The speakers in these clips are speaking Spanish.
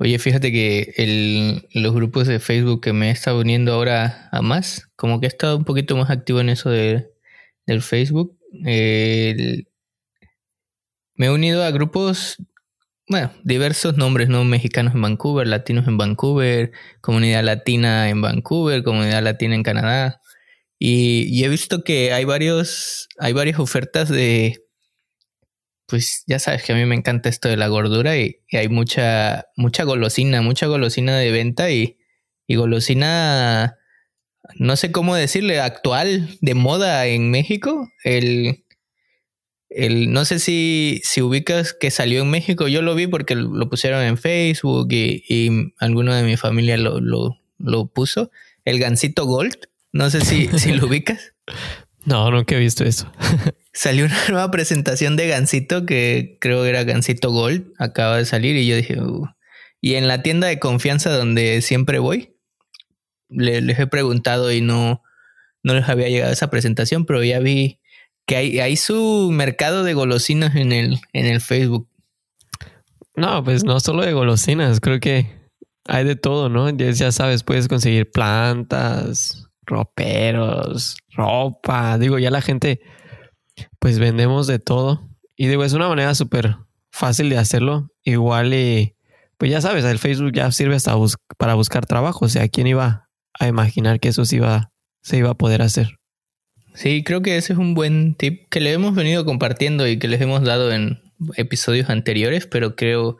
Oye, fíjate que los grupos de Facebook que me he estado uniendo ahora a más, como que he estado un poquito más activo en eso de, del Facebook. me he unido a grupos, bueno, diversos nombres, ¿no? Mexicanos en Vancouver, latinos en Vancouver, comunidad latina en Vancouver, comunidad latina en Canadá. Y, y he visto que hay varios, hay varias ofertas de pues ya sabes que a mí me encanta esto de la gordura y, hay mucha, mucha golosina, mucha golosina de venta y, y, golosina, no sé cómo decirle, actual, de moda en México. El, el, no sé si, si ubicas que salió en México, yo lo vi porque lo pusieron en Facebook y, y alguno de mi familia lo, lo, lo puso. El gansito gold, no sé si, si lo ubicas. No, nunca he visto eso. Salió una nueva presentación de Gansito que creo que era Gansito Gold. Acaba de salir y yo dije, uh". y en la tienda de confianza donde siempre voy, les he preguntado y no, no les había llegado esa presentación, pero ya vi que hay, hay su mercado de golosinas en el, en el Facebook. No, pues no solo de golosinas, creo que hay de todo, ¿no? ya sabes, puedes conseguir plantas, roperos, ropa. Digo, ya la gente, pues vendemos de todo. Y digo, es una manera súper fácil de hacerlo. Igual y, pues ya sabes, el Facebook ya sirve hasta para buscar trabajo. O sea, ¿quién iba a imaginar que eso se iba, se iba a poder hacer? Sí, creo que ese es un buen tip que le hemos venido compartiendo y que les hemos dado en episodios anteriores, pero creo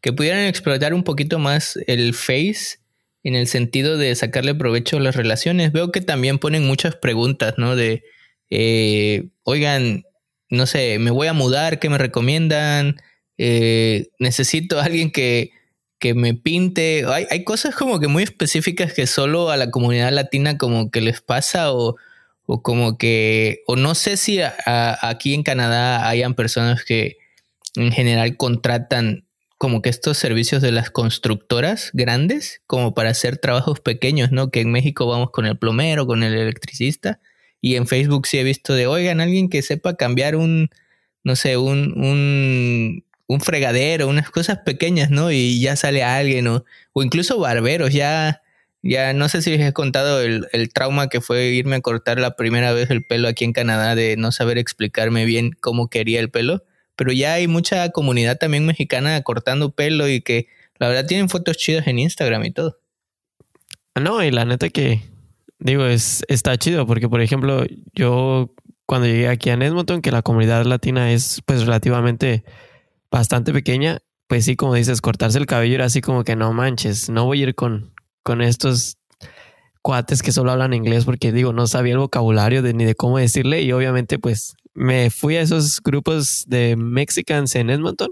que pudieran explotar un poquito más el Face en el sentido de sacarle provecho a las relaciones. Veo que también ponen muchas preguntas, ¿no? De, eh, oigan, no sé, me voy a mudar, ¿qué me recomiendan? Eh, necesito a alguien que, que me pinte. Hay, hay, cosas como que muy específicas que solo a la comunidad latina como que les pasa o, o como que, o no sé si aquí en Canadá hayan personas que en general contratan como que estos servicios de las constructoras grandes, como para hacer trabajos pequeños, ¿no? Que en México vamos con el plomero, con el electricista, y en Facebook sí he visto de, oigan, alguien que sepa cambiar un, no sé, un, un, un fregadero, unas cosas pequeñas, ¿no? Y ya sale alguien, o, o incluso barberos, ya, ya no sé si les he contado el, el trauma que fue irme a cortar la primera vez el pelo aquí en Canadá, de no saber explicarme bien cómo quería el pelo pero ya hay mucha comunidad también mexicana cortando pelo y que la verdad tienen fotos chidas en Instagram y todo. No, y la neta que digo, es, está chido porque, por ejemplo, yo cuando llegué aquí a Edmonton, que la comunidad latina es pues relativamente bastante pequeña, pues sí, como dices, cortarse el cabello era así como que no manches, no voy a ir con, con estos cuates que solo hablan inglés porque digo, no sabía el vocabulario de, ni de cómo decirle y obviamente pues me fui a esos grupos de Mexicans en Edmonton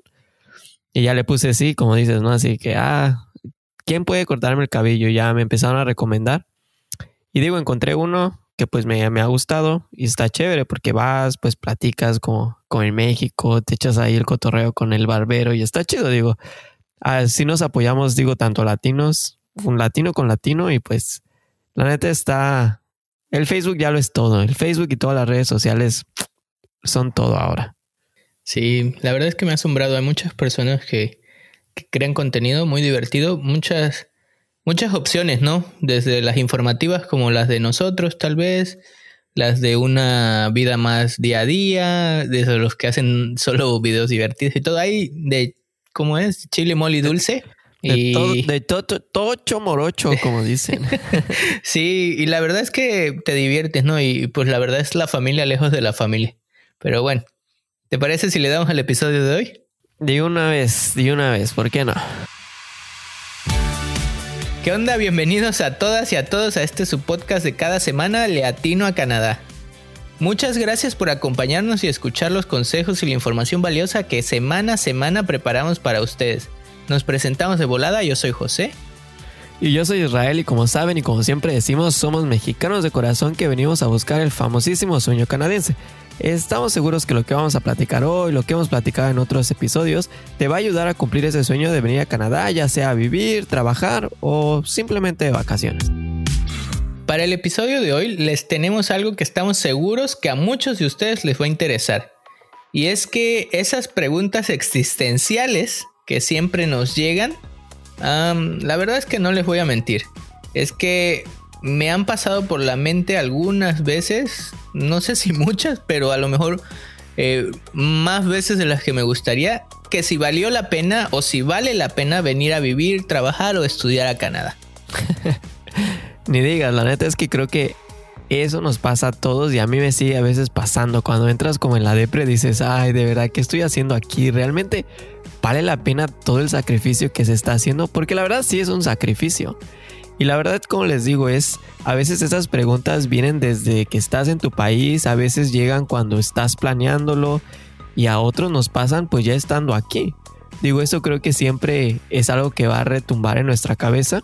y ya le puse sí, como dices, ¿no? Así que, ah, ¿quién puede cortarme el cabello? Ya me empezaron a recomendar. Y digo, encontré uno que pues me, me ha gustado y está chévere porque vas, pues platicas con, con el México, te echas ahí el cotorreo con el barbero y está chido, digo. Así nos apoyamos, digo, tanto latinos, un latino con latino y pues la neta está... El Facebook ya lo es todo. El Facebook y todas las redes sociales son todo ahora. Sí, la verdad es que me ha asombrado. Hay muchas personas que, crean contenido muy divertido, muchas, muchas opciones, ¿no? Desde las informativas como las de nosotros, tal vez, las de una vida más día a día, desde los que hacen solo videos divertidos y todo. Hay de, ¿cómo es? Chile, mole dulce. De, y... todo, de tocho morocho, como dicen. sí, y la verdad es que te diviertes, ¿no? Y pues la verdad es la familia lejos de la familia. Pero bueno, ¿te parece si le damos al episodio de hoy? De una vez, de una vez, ¿por qué no? ¿Qué onda? Bienvenidos a todas y a todos a este su podcast de cada semana Leatino a Canadá. Muchas gracias por acompañarnos y escuchar los consejos y la información valiosa que semana a semana preparamos para ustedes. Nos presentamos de volada, yo soy José. Y yo soy Israel y como saben y como siempre decimos, somos mexicanos de corazón que venimos a buscar el famosísimo sueño canadiense. Estamos seguros que lo que vamos a platicar hoy, lo que hemos platicado en otros episodios, te va a ayudar a cumplir ese sueño de venir a Canadá, ya sea a vivir, trabajar o simplemente de vacaciones. Para el episodio de hoy les tenemos algo que estamos seguros que a muchos de ustedes les va a interesar. Y es que esas preguntas existenciales que siempre nos llegan, la verdad es que no les voy a mentir. Es que me han pasado por la mente algunas veces, no sé si muchas, pero a lo mejor eh, más veces de las que me gustaría, que si valió la pena o si vale la pena venir a vivir, trabajar o estudiar a Canadá. Ni digas, la neta es que creo que eso nos pasa a todos y a mí me sigue a veces pasando. Cuando entras como en la depre dices, ay, de verdad, ¿qué estoy haciendo aquí? Realmente vale la pena todo el sacrificio que se está haciendo, porque la verdad sí es un sacrificio. Y la verdad, como les digo, es a veces esas preguntas vienen desde que estás en tu país, a veces llegan cuando estás planeándolo y a otros nos pasan pues ya estando aquí. Digo, eso creo que siempre es algo que va a retumbar en nuestra cabeza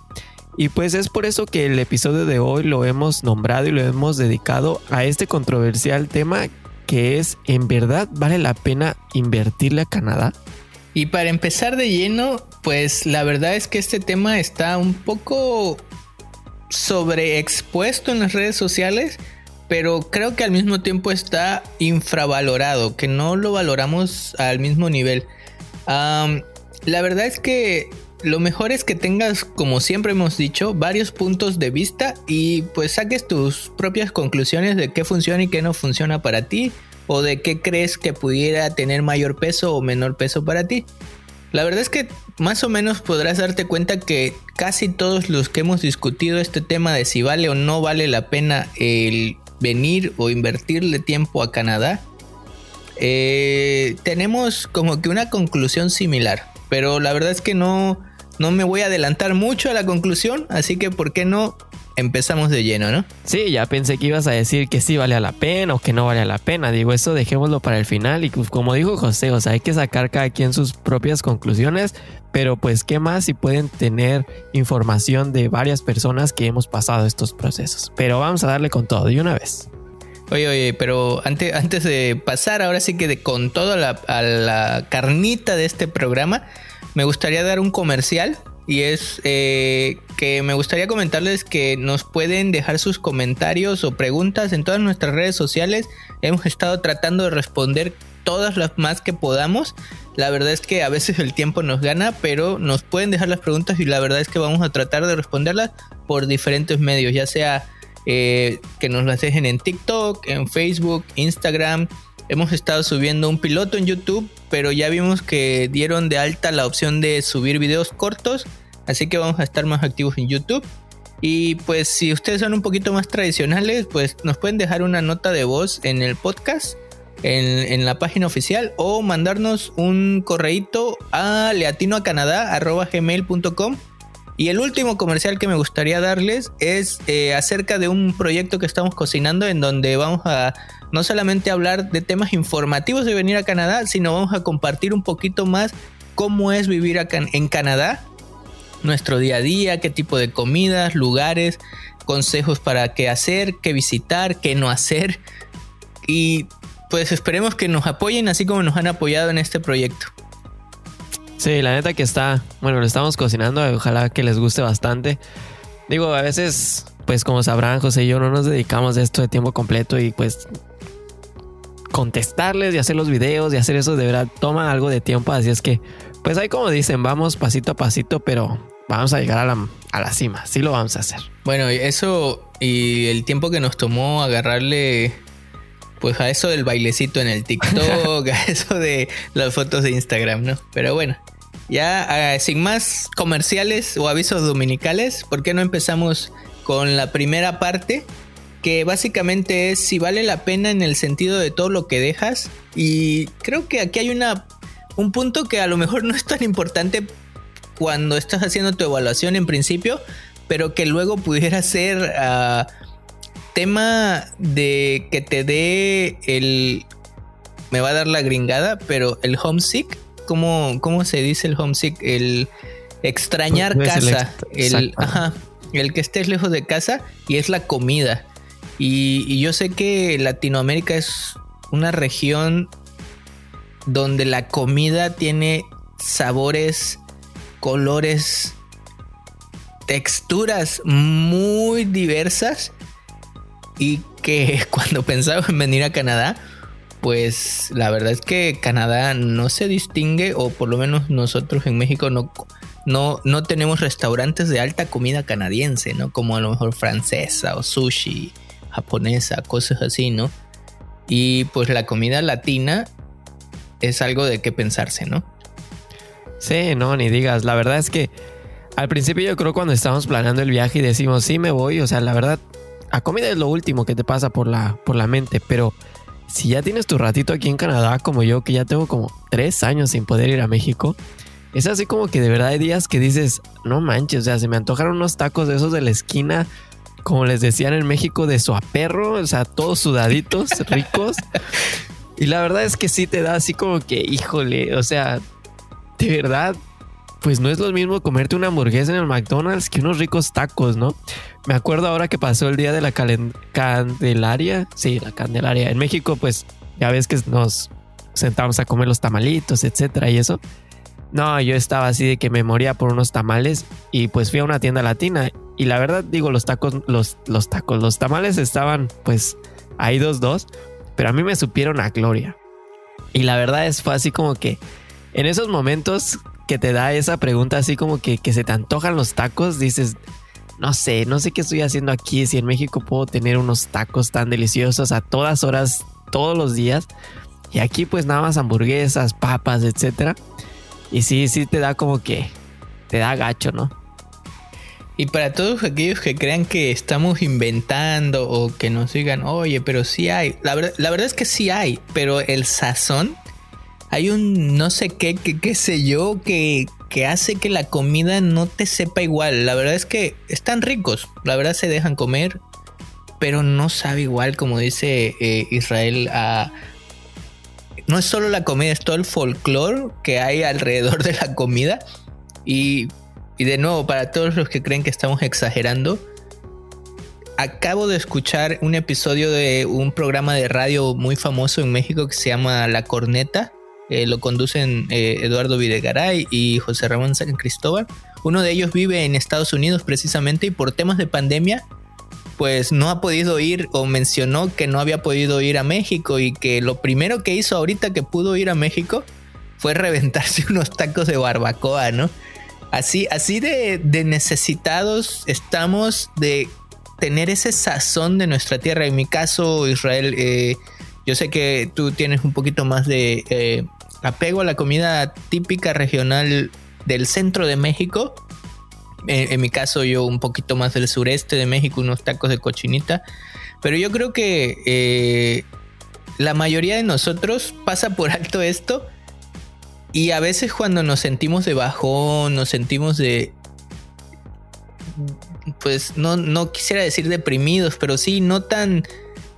y pues es por eso que el episodio de hoy lo hemos nombrado y lo hemos dedicado a este controversial tema que es, ¿en verdad vale la pena invertirle a Canadá? Y para empezar de lleno, pues la verdad es que este tema está un poco sobreexpuesto en las redes sociales, pero creo que al mismo tiempo está infravalorado, que no lo valoramos al mismo nivel. la verdad es que lo mejor es que tengas, como siempre hemos dicho, varios puntos de vista y pues saques tus propias conclusiones de qué funciona y qué no funciona para ti o de qué crees que pudiera tener mayor peso o menor peso para ti. La verdad es que más o menos podrás darte cuenta que casi todos los que hemos discutido este tema de si vale o no vale la pena el venir o invertirle tiempo a Canadá, eh, tenemos como que una conclusión similar. Pero la verdad es que no, no me voy a adelantar mucho a la conclusión, así que ¿por qué no empezamos de lleno, no? Sí, ya pensé que ibas a decir que sí vale la pena o que no vale la pena. Digo, eso dejémoslo para el final y pues, como dijo José, o sea, hay que sacar cada quien sus propias conclusiones, pero pues qué más si pueden tener información de varias personas que hemos pasado estos procesos. Pero vamos a darle con todo de una vez. Oye, oye, pero antes, antes de pasar ahora sí que de, con todo a la, carnita de este programa, me gustaría dar un comercial y es eh, que me gustaría comentarles que nos pueden dejar sus comentarios o preguntas en todas nuestras redes sociales. Hemos estado tratando de responder todas las más que podamos. La verdad es que a veces el tiempo nos gana, pero nos pueden dejar las preguntas y la verdad es que vamos a tratar de responderlas por diferentes medios, ya sea eh, que nos las dejen en TikTok, en Facebook, Instagram. Hemos estado subiendo un piloto en YouTube, pero ya vimos que dieron de alta la opción de subir videos cortos, así que vamos a estar más activos en YouTube. Y pues si ustedes son un poquito más tradicionales, pues nos pueden dejar una nota de voz en el podcast, en, en la página oficial, o mandarnos un correíto a leatinoacanadá.gmail.com y el último comercial que me gustaría darles es eh, acerca de un proyecto que estamos cocinando en donde vamos a no solamente hablar de temas informativos de venir a Canadá, sino vamos a compartir un poquito más cómo es vivir acá en Canadá, nuestro día a día, qué tipo de comidas, lugares, consejos para qué hacer, qué visitar, qué no hacer. Y pues esperemos que nos apoyen así como nos han apoyado en este proyecto. Sí, la neta que está, bueno, lo estamos cocinando, ojalá que les guste bastante. Digo, a veces, pues como sabrán, José y yo no nos dedicamos a esto de tiempo completo y pues contestarles y hacer los videos y hacer eso de verdad toma algo de tiempo, así es que, pues ahí como dicen, vamos pasito a pasito, pero vamos a llegar a la, a la cima, sí lo vamos a hacer. Bueno, eso y el tiempo que nos tomó agarrarle pues a eso del bailecito en el TikTok, a eso de las fotos de Instagram, ¿no? Pero bueno, ya ah, sin más comerciales o avisos dominicales, ¿por qué no empezamos con la primera parte? Que básicamente es si vale la pena en el sentido de todo lo que dejas. Y creo que aquí hay una, un punto que a lo mejor no es tan importante cuando estás haciendo tu evaluación en principio, pero que luego pudiera ser... Ah, tema de que te dé el... Me va a dar la gringada, pero el homesick, ¿cómo, cómo se dice el homesick? El extrañar pues, casa. El, ajá, el que estés lejos de casa y es la comida. Y, y yo sé que Latinoamérica es una región donde la comida tiene sabores, colores, texturas muy diversas y que cuando pensaba en venir a Canadá, pues la verdad es que Canadá no se distingue, o por lo menos nosotros en México no, no, no tenemos restaurantes de alta comida canadiense, ¿no? Como a lo mejor francesa o sushi, japonesa, cosas así, ¿no? Y pues la comida latina es algo de qué pensarse, ¿no? Sí, no, ni digas. La verdad es que al principio yo creo cuando estamos planeando el viaje y decimos, sí, me voy, o sea, la verdad, a comida es lo último que te pasa por la, por la mente, pero si ya tienes tu ratito aquí en Canadá, como yo, que ya tengo como tres años sin poder ir a México, es así como que de verdad hay días que dices, no manches, o sea, se me antojaron unos tacos de esos de la esquina, como les decían en México, de suaperro, o sea, todos sudaditos, ricos. Y la verdad es que sí te da así como que, híjole, o sea, de verdad, pues no es lo mismo comerte una hamburguesa en el McDonald's que unos ricos tacos, ¿no? Me acuerdo ahora que pasó el día de la Candelaria. Sí, la Candelaria. En México, pues ya ves que nos sentamos a comer los tamalitos, etcétera, y eso. No, yo estaba así de que me moría por unos tamales y pues fui a una tienda latina y la verdad digo los tacos, los, los tacos, los tamales estaban pues ahí dos dos, pero a mí me supieron a gloria. Y la verdad es fue así como que en esos momentos que te da esa pregunta así como que, que se te antojan los tacos, dices, no sé, no sé qué estoy haciendo aquí, si en México puedo tener unos tacos tan deliciosos a todas horas, todos los días. Y aquí pues nada más hamburguesas, papas, etcétera. Y sí, sí te da como que te da gacho, ¿no? Y para todos aquellos que crean que estamos inventando o que nos digan, oye, pero sí hay. La, verdad es que sí hay, pero el sazón, hay un no sé qué, qué, sé yo, que, que hace que la comida no te sepa igual. La verdad es que están ricos, la verdad se dejan comer, pero no sabe igual, como dice eh, Israel, no es solo la comida, es todo el folclore que hay alrededor de la comida. Y de nuevo, para todos los que creen que estamos exagerando, acabo de escuchar un episodio de un programa de radio muy famoso en México que se llama La Corneta. Eh, lo conducen eh, Eduardo Videgaray y José Ramón San Cristóbal. Uno de ellos vive en Estados Unidos precisamente y por temas de pandemia, pues no ha podido ir o mencionó que no había podido ir a México y que lo primero que hizo ahorita que pudo ir a México fue reventarse unos tacos de barbacoa, ¿no? Así, así de, necesitados estamos de tener ese sazón de nuestra tierra. En mi caso, Israel, eh, yo sé que tú tienes un poquito más de apego a la comida típica regional del centro de México. En, mi caso, yo un poquito más del sureste de México, unos tacos de cochinita. Pero yo creo que eh, la mayoría de nosotros pasa por alto esto y a veces cuando nos sentimos de bajón, nos sentimos de... Pues no, no quisiera decir deprimidos, pero sí no tan,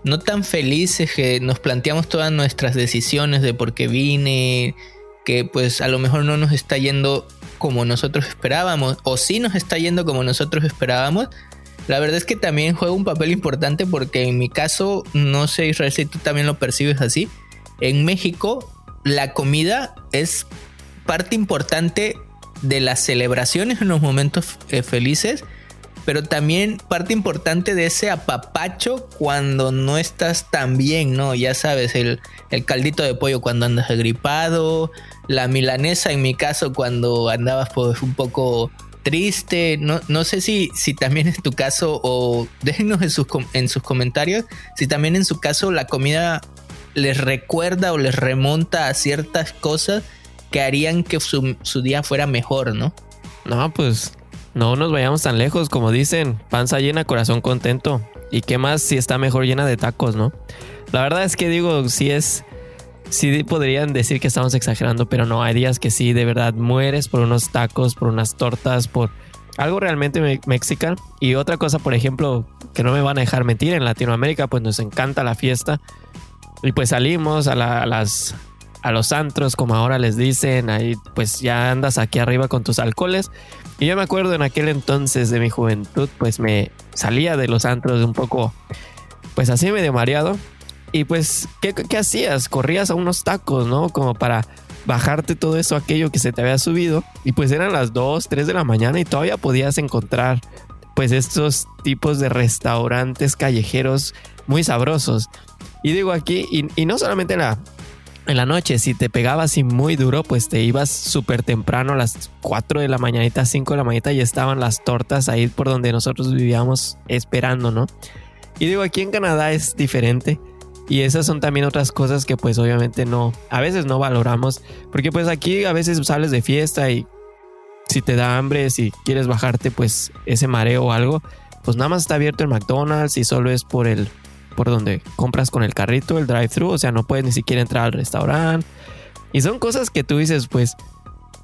no tan felices que nos planteamos todas nuestras decisiones de por qué vine, que pues a lo mejor no nos está yendo como nosotros esperábamos, o sí nos está yendo como nosotros esperábamos. La verdad es que también juega un papel importante porque en mi caso, no sé Israel si tú también lo percibes así, en México la comida es parte importante de las celebraciones en los momentos eh, felices, pero también parte importante de ese apapacho cuando no estás tan bien, ¿no? Ya sabes, el, caldito de pollo cuando andas agripado, la milanesa en mi caso cuando andabas pues un poco triste, no, no sé si, si también es tu caso o déjenos en sus, en sus comentarios si también en su caso la comida les recuerda o les remonta a ciertas cosas que harían que su, día fuera mejor, ¿no? No, pues no nos vayamos tan lejos, como dicen, panza llena, corazón contento. ¿Y qué más si está mejor llena de tacos, no? La verdad es que digo, si es, sí podrían decir que estamos exagerando, pero no, hay días que sí, de verdad, mueres por unos tacos, por unas tortas, por algo realmente mexicano. Y otra cosa, por ejemplo, que no me van a dejar mentir, en Latinoamérica pues nos encanta la fiesta. Y pues salimos a, las a los antros, como ahora les dicen, ahí pues ya andas aquí arriba con tus alcoholes. Y yo me acuerdo en aquel entonces de mi juventud, pues me salía de los antros un poco, pues así medio mareado. Y pues, ¿qué, ¿qué, hacías? Corrías a unos tacos, ¿no? Como para bajarte todo eso, aquello que se te había subido. Y pues eran las 2, 3 de la mañana y todavía podías encontrar pues estos tipos de restaurantes callejeros muy sabrosos. Y digo aquí, y, no solamente la, en la noche, si te pegabas y muy duro, pues te ibas súper temprano a las 4 de la mañanita, 5 de la mañanita y estaban las tortas ahí por donde nosotros vivíamos esperando, ¿no? Y digo, aquí en Canadá es diferente. Y esas son también otras cosas que pues obviamente no, a veces no valoramos. Porque pues aquí a veces sales de fiesta y si te da hambre, si quieres bajarte pues ese mareo o algo, pues nada más está abierto el McDonald's y solo es por el por donde compras con el carrito, el drive-thru, o sea, no puedes ni siquiera entrar al restaurante. Y son cosas que tú dices, pues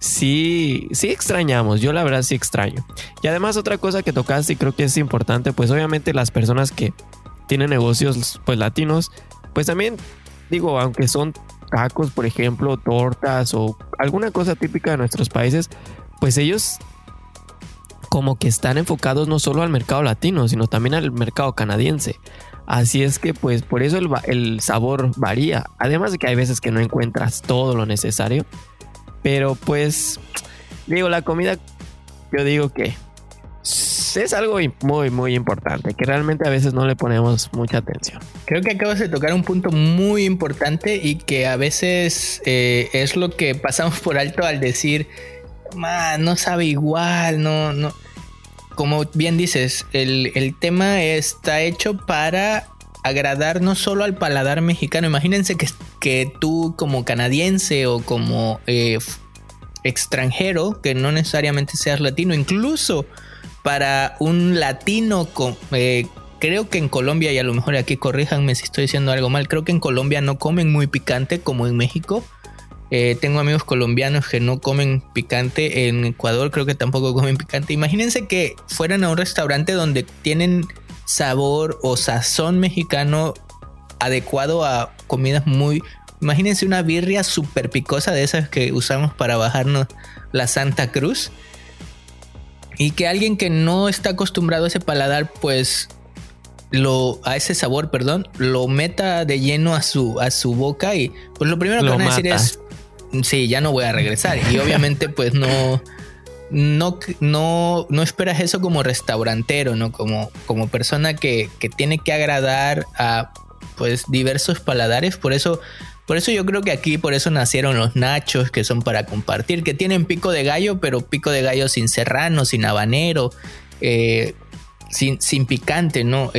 sí, sí extrañamos, yo la verdad sí extraño. Y además otra cosa que tocaste y creo que es importante, pues obviamente las personas que tienen negocios pues latinos, pues también digo, aunque son tacos, por ejemplo, tortas o alguna cosa típica de nuestros países, pues ellos como que están enfocados no solo al mercado latino, sino también al mercado canadiense. Así es que pues por eso el, sabor varía. Además de que hay veces que no encuentras todo lo necesario. Pero pues digo, la comida yo digo que es algo muy muy importante que realmente a veces no le ponemos mucha atención. Creo que acabas de tocar un punto muy importante y que a veces eh, es lo que pasamos por alto al decir, no sabe igual, no, no como bien dices, el, tema está hecho para agradar no solo al paladar mexicano. Imagínense que, que tú como canadiense o como eh, extranjero, que no necesariamente seas latino, incluso para un latino, eh, creo que en Colombia, y a lo mejor aquí corríjanme si estoy diciendo algo mal, creo que en Colombia no comen muy picante como en México. Eh, tengo amigos colombianos que no comen picante. En Ecuador creo que tampoco comen picante. Imagínense que fueran a un restaurante donde tienen sabor o sazón mexicano adecuado a comidas muy... Imagínense una birria súper picosa de esas que usamos para bajarnos la Santa Cruz. Y que alguien que no está acostumbrado a ese paladar, pues lo a ese sabor, perdón, lo meta de lleno a su a su boca y pues lo primero que van a decir es sí, ya no voy a regresar. Y obviamente, pues no, no, no, esperas eso como restaurantero, ¿no? Como, como persona que, que tiene que agradar a pues diversos paladares. Por eso, por eso yo creo que aquí, por eso nacieron los nachos que son para compartir, que tienen pico de gallo, pero pico de gallo sin serrano, sin habanero, eh, sin, sin, picante, ¿no?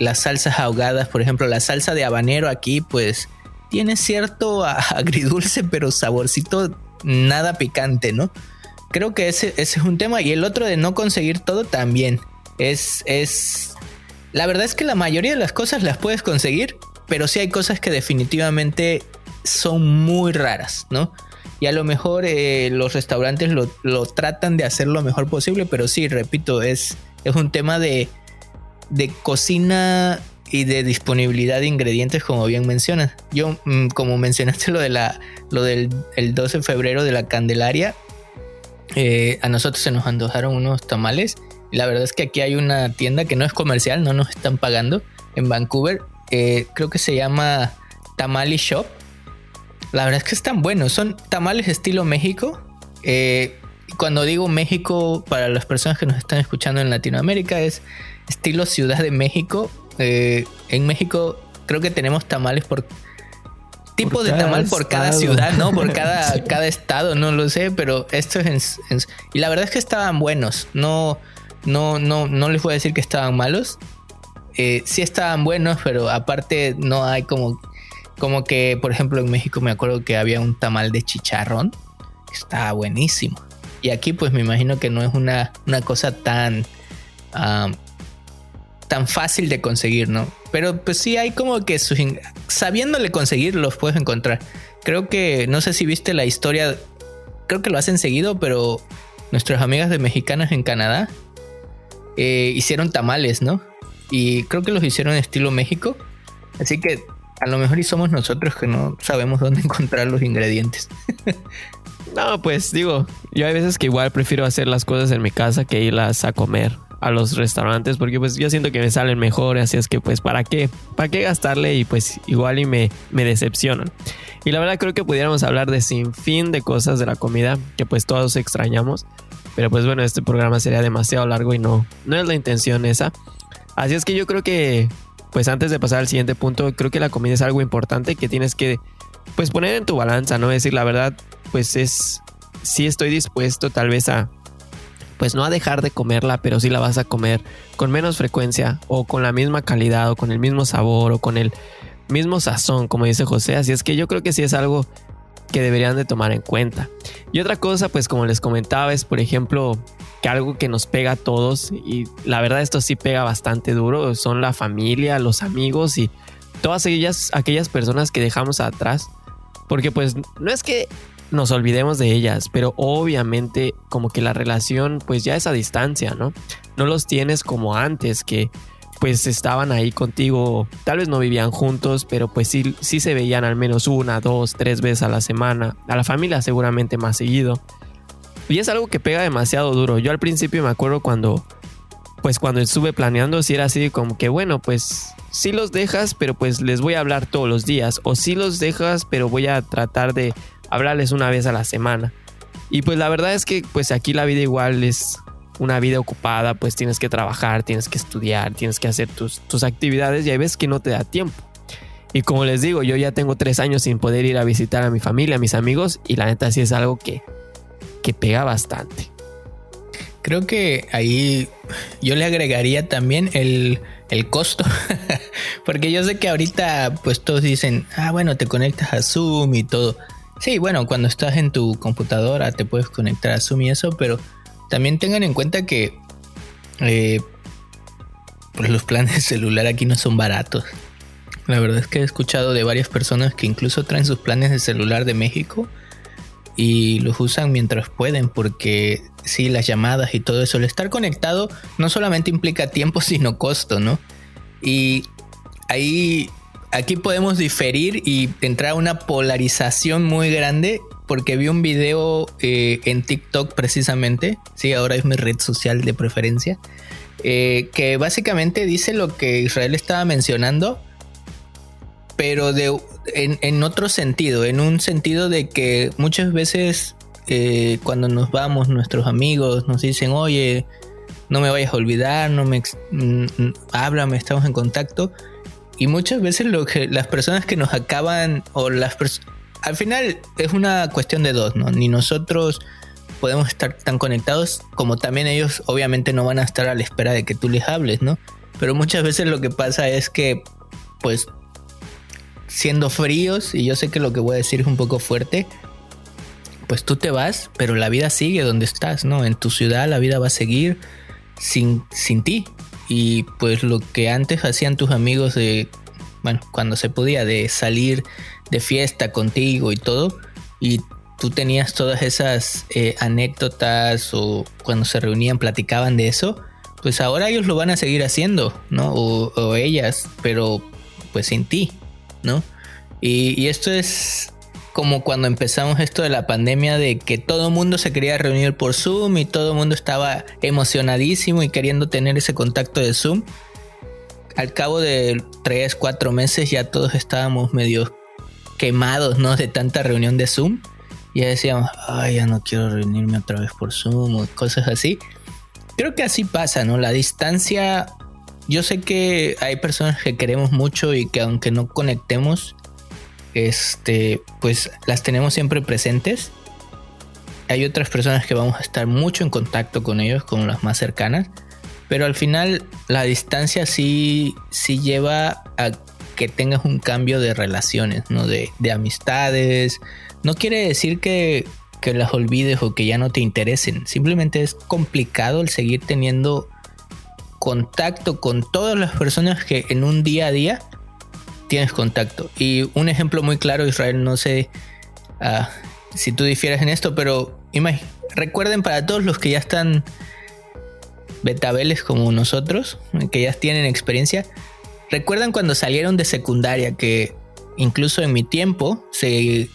las salsas ahogadas, por ejemplo, la salsa de habanero aquí, pues tiene cierto agridulce, pero saborcito nada picante, ¿no? Creo que ese, ese, es un tema. Y el otro de no conseguir todo también. Es, es. La verdad es que la mayoría de las cosas las puedes conseguir, pero sí hay cosas que definitivamente son muy raras, ¿no? Y a lo mejor eh, los restaurantes lo, lo, tratan de hacer lo mejor posible, pero sí, repito, es, es un tema de, de cocina y de disponibilidad de ingredientes, como bien mencionas. Yo, mm, como mencionaste lo de la, lo del el 12 de febrero de la Candelaria, eh, a nosotros se nos antojaron unos tamales. la verdad es que aquí hay una tienda que no es comercial, no nos están pagando en Vancouver. Creo que se llama Tamale Shop. La verdad es que están buenos. Son tamales estilo México. Eh, cuando digo México, para las personas que nos están escuchando en Latinoamérica, es estilo Ciudad de México eh, en México creo que tenemos tamales por tipo de tamal por cada ciudad, ¿no? Por cada, cada estado, no lo sé, pero esto es y la verdad es que estaban buenos. No, no, no, no les voy a decir que estaban malos. Eh, sí estaban buenos, pero aparte no hay como, como que, por ejemplo, en México me acuerdo que había un tamal de chicharrón. Que estaba buenísimo. Y aquí, pues me imagino que no es una, una cosa tan ah, tan fácil de conseguir, ¿no? Pero pues sí hay como que sabiéndole conseguir los puedes encontrar. Creo que, no sé si viste la historia, creo que lo hacen seguido, pero nuestras amigas de mexicanas en Canadá eh, hicieron tamales, ¿no? Y creo que los hicieron estilo México. Así que a lo mejor y somos nosotros que no sabemos dónde encontrar los ingredientes. no, pues digo, yo hay veces que igual prefiero hacer las cosas en mi casa que irlas a comer a los restaurantes porque pues yo siento que me salen mejor, así es que pues para qué, para qué gastarle y pues igual y me, me decepcionan. Y la verdad creo que pudiéramos hablar de sin fin de cosas de la comida que pues todos extrañamos, pero pues bueno, este programa sería demasiado largo y no, no es la intención esa. Así es que yo creo que pues antes de pasar al siguiente punto, creo que la comida es algo importante que tienes que pues poner en tu balanza, ¿no? Decir la verdad, pues es, sí estoy dispuesto tal vez a, pues no a dejar de comerla, pero sí la vas a comer con menos frecuencia o con la misma calidad o con el mismo sabor o con el mismo sazón, como dice José. Así es que yo creo que sí es algo que deberían de tomar en cuenta. Y otra cosa, pues como les comentaba, es por ejemplo que algo que nos pega a todos y la verdad esto sí pega bastante duro, son la familia, los amigos y todas aquellas, aquellas personas que dejamos atrás. Porque pues no es que nos olvidemos de ellas, pero obviamente como que la relación pues ya es a distancia, ¿no? No los tienes como antes que pues estaban ahí contigo, tal vez no vivían juntos, pero pues sí, sí se veían al menos una, dos, tres veces a la semana, a la familia seguramente más seguido. Y es algo que pega demasiado duro. Yo al principio me acuerdo cuando, pues cuando estuve planeando, si era así como que bueno, pues sí los dejas, pero pues les voy a hablar todos los días, o sí los dejas, pero voy a tratar de hablarles una vez a la semana. Y pues la verdad es que pues aquí la vida igual es una vida ocupada, pues tienes que trabajar, tienes que estudiar, tienes que hacer tus, tus actividades y hay veces que no te da tiempo. Y como les digo, yo ya tengo tres años sin poder ir a visitar a mi familia, a mis amigos y la neta sí es algo que, que pega bastante. Creo que ahí yo le agregaría también el, el costo. Porque yo sé que ahorita pues todos dicen, ah bueno, te conectas a Zoom y todo. Sí, bueno, cuando estás en tu computadora te puedes conectar a Zoom y eso, pero también tengan en cuenta que eh, pues los planes de celular aquí no son baratos. La verdad es que he escuchado de varias personas que incluso traen sus planes de celular de México y los usan mientras pueden porque sí, las llamadas y todo eso, el estar conectado no solamente implica tiempo sino costo, ¿no? Y ahí aquí podemos diferir y entrar a una polarización muy grande porque vi un video eh, en TikTok precisamente, sí, ahora es mi red social de preferencia, eh, que básicamente dice lo que Israel estaba mencionando, pero de, en, otro sentido, en un sentido de que muchas veces eh, cuando nos vamos nuestros amigos nos dicen, oye, no me vayas a olvidar, no me mm, mm, háblame, estamos en contacto. Y muchas veces lo que las personas que nos acaban o las al final es una cuestión de dos, ¿no? Ni nosotros podemos estar tan conectados como también ellos obviamente no van a estar a la espera de que tú les hables, ¿no? Pero muchas veces lo que pasa es que pues siendo fríos y yo sé que lo que voy a decir es un poco fuerte, pues tú te vas, pero la vida sigue donde estás, ¿no? En tu ciudad la vida va a seguir sin, sin ti. Y pues lo que antes hacían tus amigos de, bueno, cuando se podía, de salir de fiesta contigo y todo, y tú tenías todas esas eh, anécdotas o cuando se reunían platicaban de eso, pues ahora ellos lo van a seguir haciendo, ¿no? O, ellas, pero pues sin ti, ¿no? Y, esto es como cuando empezamos esto de la pandemia de que todo el mundo se quería reunir por Zoom y todo el mundo estaba emocionadísimo y queriendo tener ese contacto de Zoom. Al cabo de tres, cuatro meses ya todos estábamos medio quemados, ¿no? De tanta reunión de Zoom. Y ya decíamos, ay, ya no quiero reunirme otra vez por Zoom o cosas así. Creo que así pasa, ¿no? La distancia, yo sé que hay personas que queremos mucho y que aunque no conectemos, este, pues las tenemos siempre presentes. Hay otras personas que vamos a estar mucho en contacto con ellos, como las más cercanas. Pero al final la distancia sí, sí lleva a que tengas un cambio de relaciones, ¿no? De, de amistades. No quiere decir que, que las olvides o que ya no te interesen. Simplemente es complicado el seguir teniendo contacto con todas las personas que en un día a día tienes contacto. Y un ejemplo muy claro, Israel, no sé ah, si tú difieres en esto, pero recuerden para todos los que ya están betabeles como nosotros, que ya tienen experiencia, recuerdan cuando salieron de secundaria que incluso en mi tiempo se,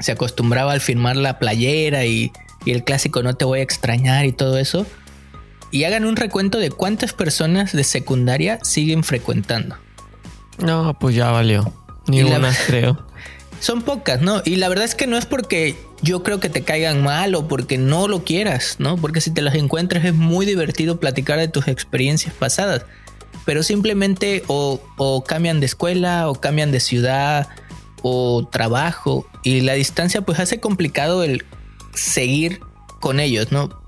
se acostumbraba al firmar la playera y, y el clásico no te voy a extrañar y todo eso. Y hagan un recuento de cuántas personas de secundaria siguen frecuentando. No, pues ya valió. Ni una, creo. Son pocas, ¿no? Y la verdad es que no es porque yo creo que te caigan mal o porque no lo quieras, ¿no? Porque si te las encuentras es muy divertido platicar de tus experiencias pasadas. Pero simplemente o, cambian de escuela o cambian de ciudad o trabajo y la distancia pues hace complicado el seguir con ellos, ¿no?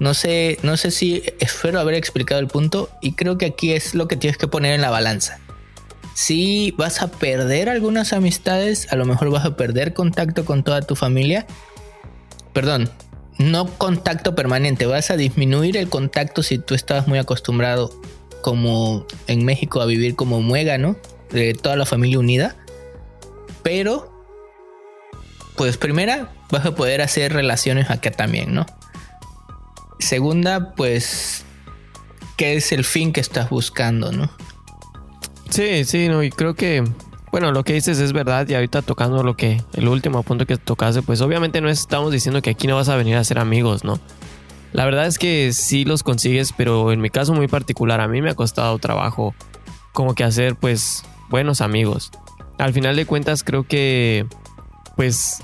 No sé, no sé si espero haber explicado el punto y creo que aquí es lo que tienes que poner en la balanza. Si vas a perder algunas amistades, a lo mejor vas a perder contacto con toda tu familia. Perdón, no contacto permanente, vas a disminuir el contacto si tú estabas muy acostumbrado como en México a vivir como muégano, de toda la familia unida. Pero, pues primera, vas a poder hacer relaciones acá también, ¿no? Segunda, pues, ¿qué es el fin que estás buscando, no? Sí, sí, no, y creo que, bueno, lo que dices es verdad, y ahorita tocando lo que, el último punto que tocaste, pues obviamente no estamos diciendo que aquí no vas a venir a ser amigos, ¿no? La verdad es que sí los consigues, pero en mi caso muy particular, a mí me ha costado trabajo como que hacer pues buenos amigos. Al final de cuentas creo que pues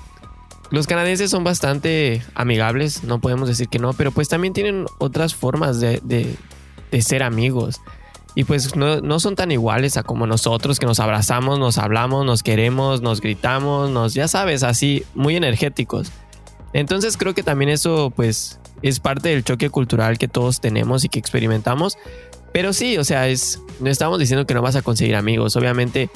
los canadienses son bastante amigables, no podemos decir que no, pero pues también tienen otras formas de, de, ser amigos. Y pues no, no, son tan iguales a como nosotros, que nos abrazamos, nos hablamos, nos queremos, nos gritamos, nos, ya sabes, así, muy energéticos. Entonces creo que también eso pues es parte del choque cultural que todos tenemos y que experimentamos. Pero sí, o sea, es, no estamos diciendo que no vas a conseguir amigos. Obviamente,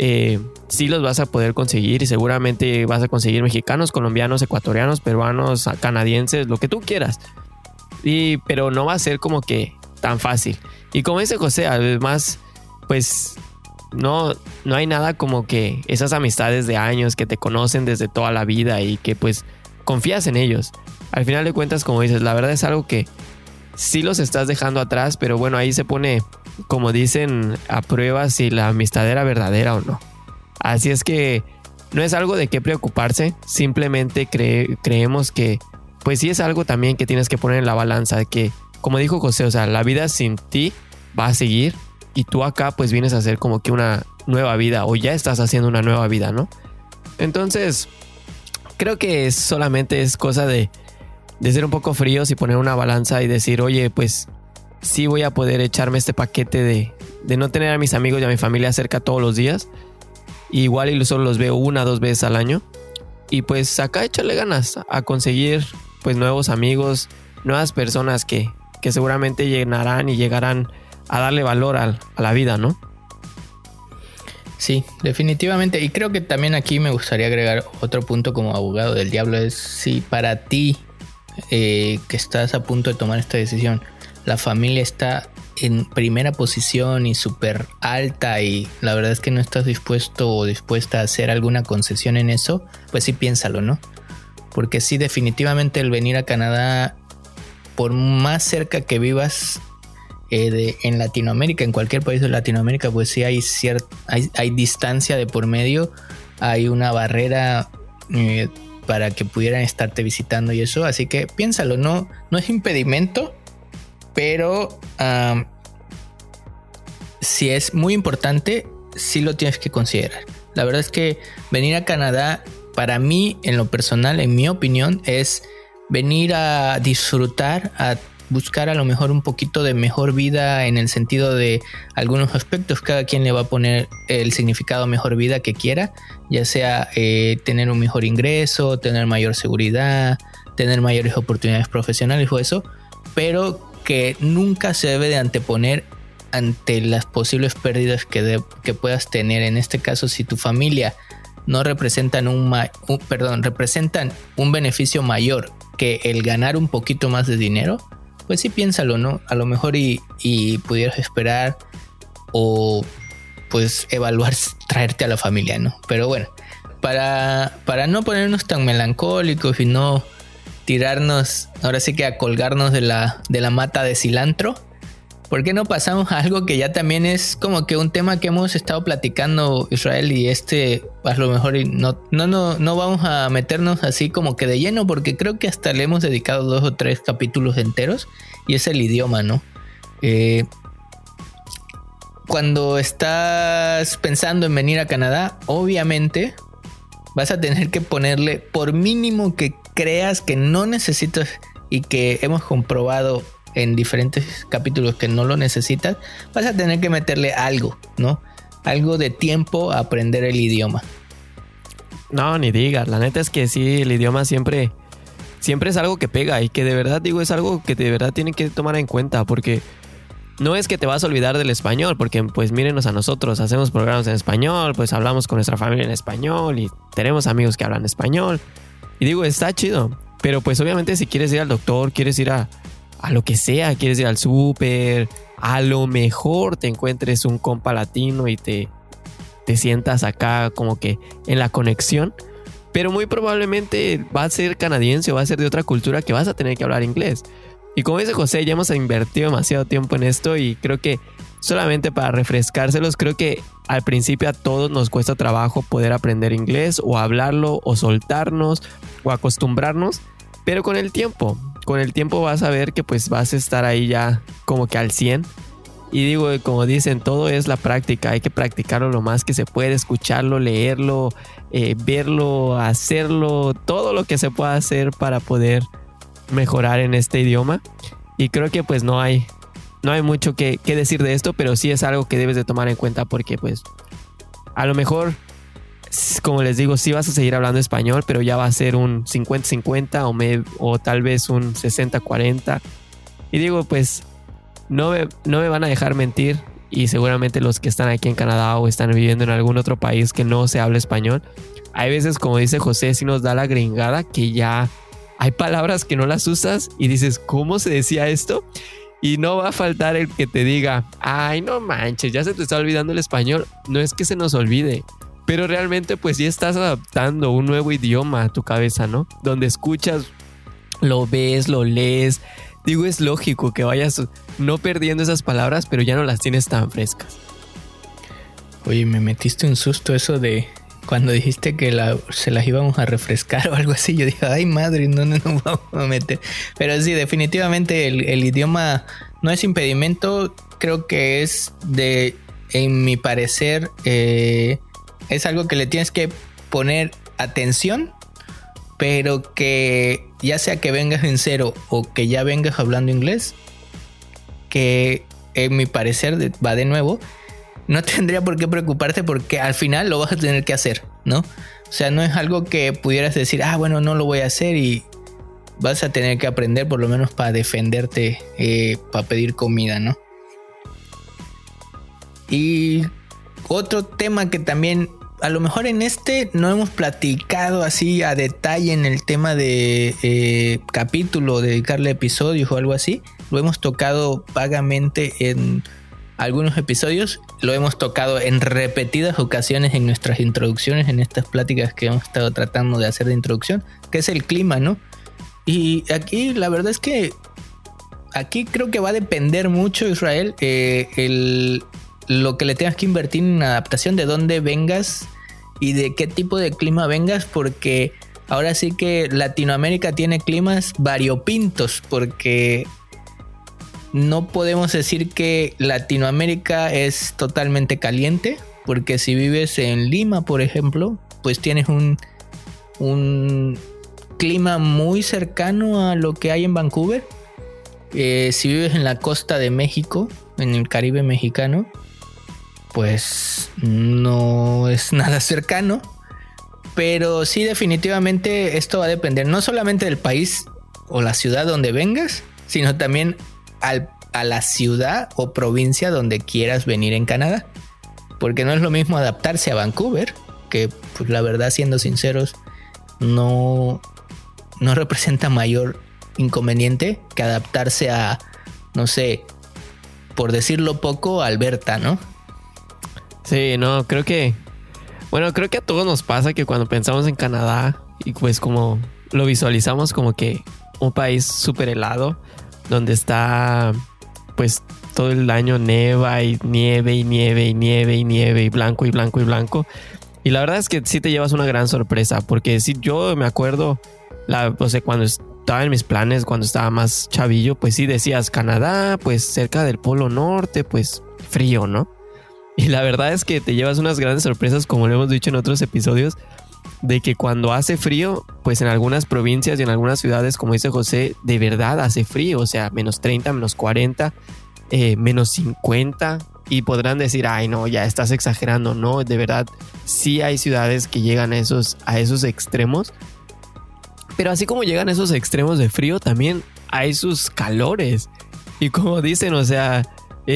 eh, sí los vas a poder conseguir y seguramente vas a conseguir mexicanos, colombianos, ecuatorianos, peruanos, canadienses, lo que tú quieras. Y, pero no va a ser como que tan fácil. Y como dice José, además, pues no, no hay nada como que esas amistades de años que te conocen desde toda la vida y que pues confías en ellos. Al final de cuentas, como dices, la verdad es algo que sí los estás dejando atrás, pero bueno, ahí se pone, como dicen, a prueba si la amistad era verdadera o no. Así es que no es algo de qué preocuparse, simplemente creemos que pues sí es algo también que tienes que poner en la balanza, que como dijo José, o sea, la vida sin ti va a seguir y tú acá pues vienes a hacer como que una nueva vida o ya estás haciendo una nueva vida, ¿no? Entonces, creo que solamente es cosa de, ser un poco fríos y poner una balanza y decir, oye, pues sí voy a poder echarme este paquete de, de no tener a mis amigos y a mi familia cerca todos los días. igual y solo los veo una dos veces al año. Y pues acá echarle ganas a conseguir pues nuevos amigos, nuevas personas que, que seguramente llenarán y llegarán a darle valor a la vida, ¿no? Sí, definitivamente. Y creo que también aquí me gustaría agregar otro punto como abogado del diablo. Es si para ti eh, que estás a punto de tomar esta decisión, la familia está en primera posición y súper alta y la verdad es que no estás dispuesto o dispuesta a hacer alguna concesión en eso, pues sí piénsalo, ¿no? Porque sí, definitivamente el venir a Canadá, por más cerca que vivas eh, en Latinoamérica, en cualquier país de Latinoamérica, pues sí hay, cierta, hay, distancia de por medio, hay una barrera eh, para que pudieran estarte visitando y eso, así que piénsalo, no, no es impedimento, pero si es muy importante, sí lo tienes que considerar. La verdad es que venir a Canadá, para mí, en lo personal, en mi opinión, es venir a disfrutar, a buscar a lo mejor un poquito de mejor vida en el sentido de algunos aspectos. Cada quien le va a poner el significado mejor vida que quiera, ya sea eh, tener un mejor ingreso, tener mayor seguridad, tener mayores oportunidades profesionales o eso, pero que nunca se debe de anteponer ante las posibles pérdidas que, que puedas tener. En este caso, si tu familia no representan un, un, perdón, representan un beneficio mayor que el ganar un poquito más de dinero, pues sí piénsalo, ¿no? A lo mejor y, pudieras esperar o pues evaluar traerte a la familia, ¿no? Pero bueno, para, para no ponernos tan melancólicos y no tirarnos, ahora sí que a colgarnos de la, de la mata de cilantro, ¿por qué no pasamos a algo que ya también es como que un tema que hemos estado platicando Israel y este a lo mejor no, no, no, no vamos a meternos así como que de lleno porque creo que hasta le hemos dedicado dos o tres capítulos enteros y es el idioma, ¿no? Eh, cuando estás pensando en venir a Canadá, obviamente vas a tener que ponerle por mínimo que creas que no necesitas y que hemos comprobado en diferentes capítulos que no lo necesitas, vas a tener que meterle algo, ¿no? Algo de tiempo a aprender el idioma. No, ni digas. La neta es que sí, el idioma siempre, siempre es algo que pega y que de verdad digo es algo que de verdad tienen que tomar en cuenta porque no es que te vas a olvidar del español, porque pues mírenos a nosotros, hacemos programas en español, pues hablamos con nuestra familia en español y tenemos amigos que hablan español. Y digo, está chido, pero pues obviamente si quieres ir al doctor, quieres ir a, a lo que sea, quieres ir al súper, a lo mejor te encuentres un compa latino y te, te sientas acá como que en la conexión, pero muy probablemente va a ser canadiense o va a ser de otra cultura que vas a tener que hablar inglés. Y como dice José, ya hemos invertido demasiado tiempo en esto y creo que solamente para refrescárselos, creo que al principio a todos nos cuesta trabajo poder aprender inglés o hablarlo o soltarnos o acostumbrarnos, pero con el tiempo, con el tiempo vas a ver que pues vas a estar ahí ya como que al 100. Y digo, como dicen, todo es la práctica, hay que practicarlo lo más que se puede, escucharlo, leerlo, eh, verlo, hacerlo, todo lo que se pueda hacer para poder mejorar en este idioma. Y creo que pues no hay, no hay mucho que, que decir de esto, pero sí es algo que debes de tomar en cuenta porque pues a lo mejor como les digo, sí vas a seguir hablando español, pero ya va a ser un 50-50 o, o tal vez un 60-40. Y digo, pues no me, no me van a dejar mentir y seguramente los que están aquí en Canadá o están viviendo en algún otro país que no se habla español, hay veces, como dice José, si nos da la gringada que ya hay palabras que no las usas y dices, ¿cómo se decía esto? Y no va a faltar el que te diga, ay, no manches, ya se te está olvidando el español. No es que se nos olvide, pero realmente pues sí estás adaptando un nuevo idioma a tu cabeza, ¿no? Donde escuchas, lo ves, lo lees. Digo, es lógico que vayas no perdiendo esas palabras, pero ya no las tienes tan frescas. Oye, me metiste un susto eso de cuando dijiste que se las íbamos a refrescar o algo así. Yo dije, ay madre, no nos vamos a meter? Pero sí, definitivamente el, el idioma no es impedimento. Creo que es de, en mi parecer, eh, es algo que le tienes que poner atención, pero que ya sea que vengas en cero o que ya vengas hablando inglés, que en mi parecer va de nuevo, no tendría por qué preocuparte porque al final lo vas a tener que hacer, ¿no? O sea, no es algo que pudieras decir, ah, bueno, no lo voy a hacer y vas a tener que aprender por lo menos para defenderte, eh, para pedir comida, ¿no? Y otro tema que también a lo mejor en este no hemos platicado así a detalle en el tema de eh, capítulo, dedicarle episodios o algo así. Lo hemos tocado vagamente en algunos episodios. Lo hemos tocado en repetidas ocasiones en nuestras introducciones, en estas pláticas que hemos estado tratando de hacer de introducción, que es el clima, ¿no? Y aquí la verdad es que aquí creo que va a depender mucho, Israel, eh, el, lo que le tengas que invertir en adaptación de dónde vengas y de qué tipo de clima vengas, porque ahora sí que Latinoamérica tiene climas variopintos, porque no podemos decir que Latinoamérica es totalmente caliente, porque si vives en Lima, por ejemplo, pues tienes un, un clima muy cercano a lo que hay en Vancouver. Eh, si vives en la costa de México, en el Caribe mexicano, pues no es nada cercano. Pero sí, definitivamente esto va a depender no solamente del país o la ciudad donde vengas, sino también a la ciudad o provincia donde quieras venir en Canadá. Porque no es lo mismo adaptarse a Vancouver, que pues, la verdad, siendo sinceros, no, no representa mayor inconveniente que adaptarse a, no sé, por decirlo poco, Alberta, ¿no? Sí, no, creo que. Bueno, creo que a todos nos pasa que cuando pensamos en Canadá y pues como lo visualizamos como que un país súper helado, donde está pues todo el año neva y nieve y nieve y nieve y nieve y blanco y blanco y blanco. Y la verdad es que sí te llevas una gran sorpresa, porque si yo me acuerdo, la, o sea, cuando estaba en mis planes, cuando estaba más chavillo, pues sí decías Canadá, pues cerca del Polo Norte, pues frío, ¿no? Y la verdad es que te llevas unas grandes sorpresas, como lo hemos dicho en otros episodios, de que cuando hace frío, pues en algunas provincias y en algunas ciudades, como dice José, de verdad hace frío, o sea, menos 30, menos 40, eh, menos 50, Y podrán decir, ay no, ya estás exagerando. No, de verdad, sí hay ciudades que llegan a esos, a esos extremos. Pero así como llegan a esos extremos de frío, también hay sus calores. Y como dicen, o sea,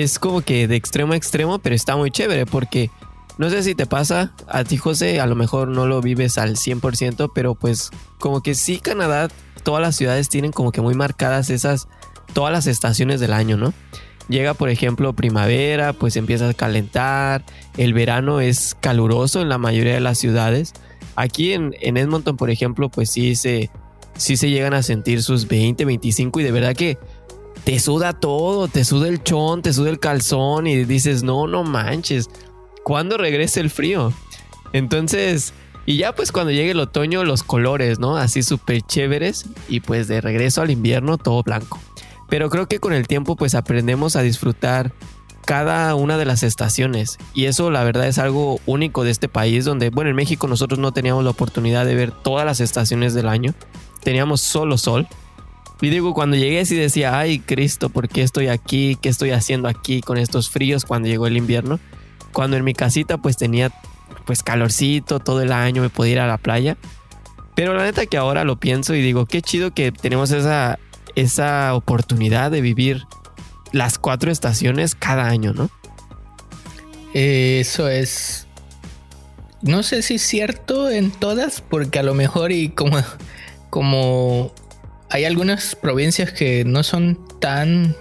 es como que de extremo a extremo, pero está muy chévere porque no sé si te pasa a ti, José, a lo mejor no lo vives al 100%, pero pues como que sí, Canadá, todas las ciudades tienen como que muy marcadas esas, todas las estaciones del año, ¿no? Llega, por ejemplo, primavera, pues empieza a calentar, el verano es caluroso en la mayoría de las ciudades. Aquí en, Edmonton, por ejemplo, pues sí se, sí se llegan a sentir sus 20, 25 y de verdad que te suda todo, te suda el chón, te suda el calzón y dices, no, no manches, ¿cuándo regresa el frío? Entonces, y ya pues cuando llegue el otoño, los colores, ¿no? Así súper chéveres y pues de regreso al invierno todo blanco. Pero creo que con el tiempo pues aprendemos a disfrutar cada una de las estaciones y eso la verdad es algo único de este país donde, bueno, en México nosotros no teníamos la oportunidad de ver todas las estaciones del año, teníamos solo sol. Y digo, cuando llegué sí decía, ay Cristo, ¿por qué estoy aquí? ¿Qué estoy haciendo aquí con estos fríos cuando llegó el invierno? Cuando en mi casita pues tenía pues calorcito todo el año, me podía ir a la playa. Pero la neta que ahora lo pienso y digo, qué chido que tenemos esa, esa oportunidad de vivir las cuatro estaciones cada año, ¿no? Eso es. No sé si es cierto en todas, porque a lo mejor y como, como hay algunas provincias que no son tan.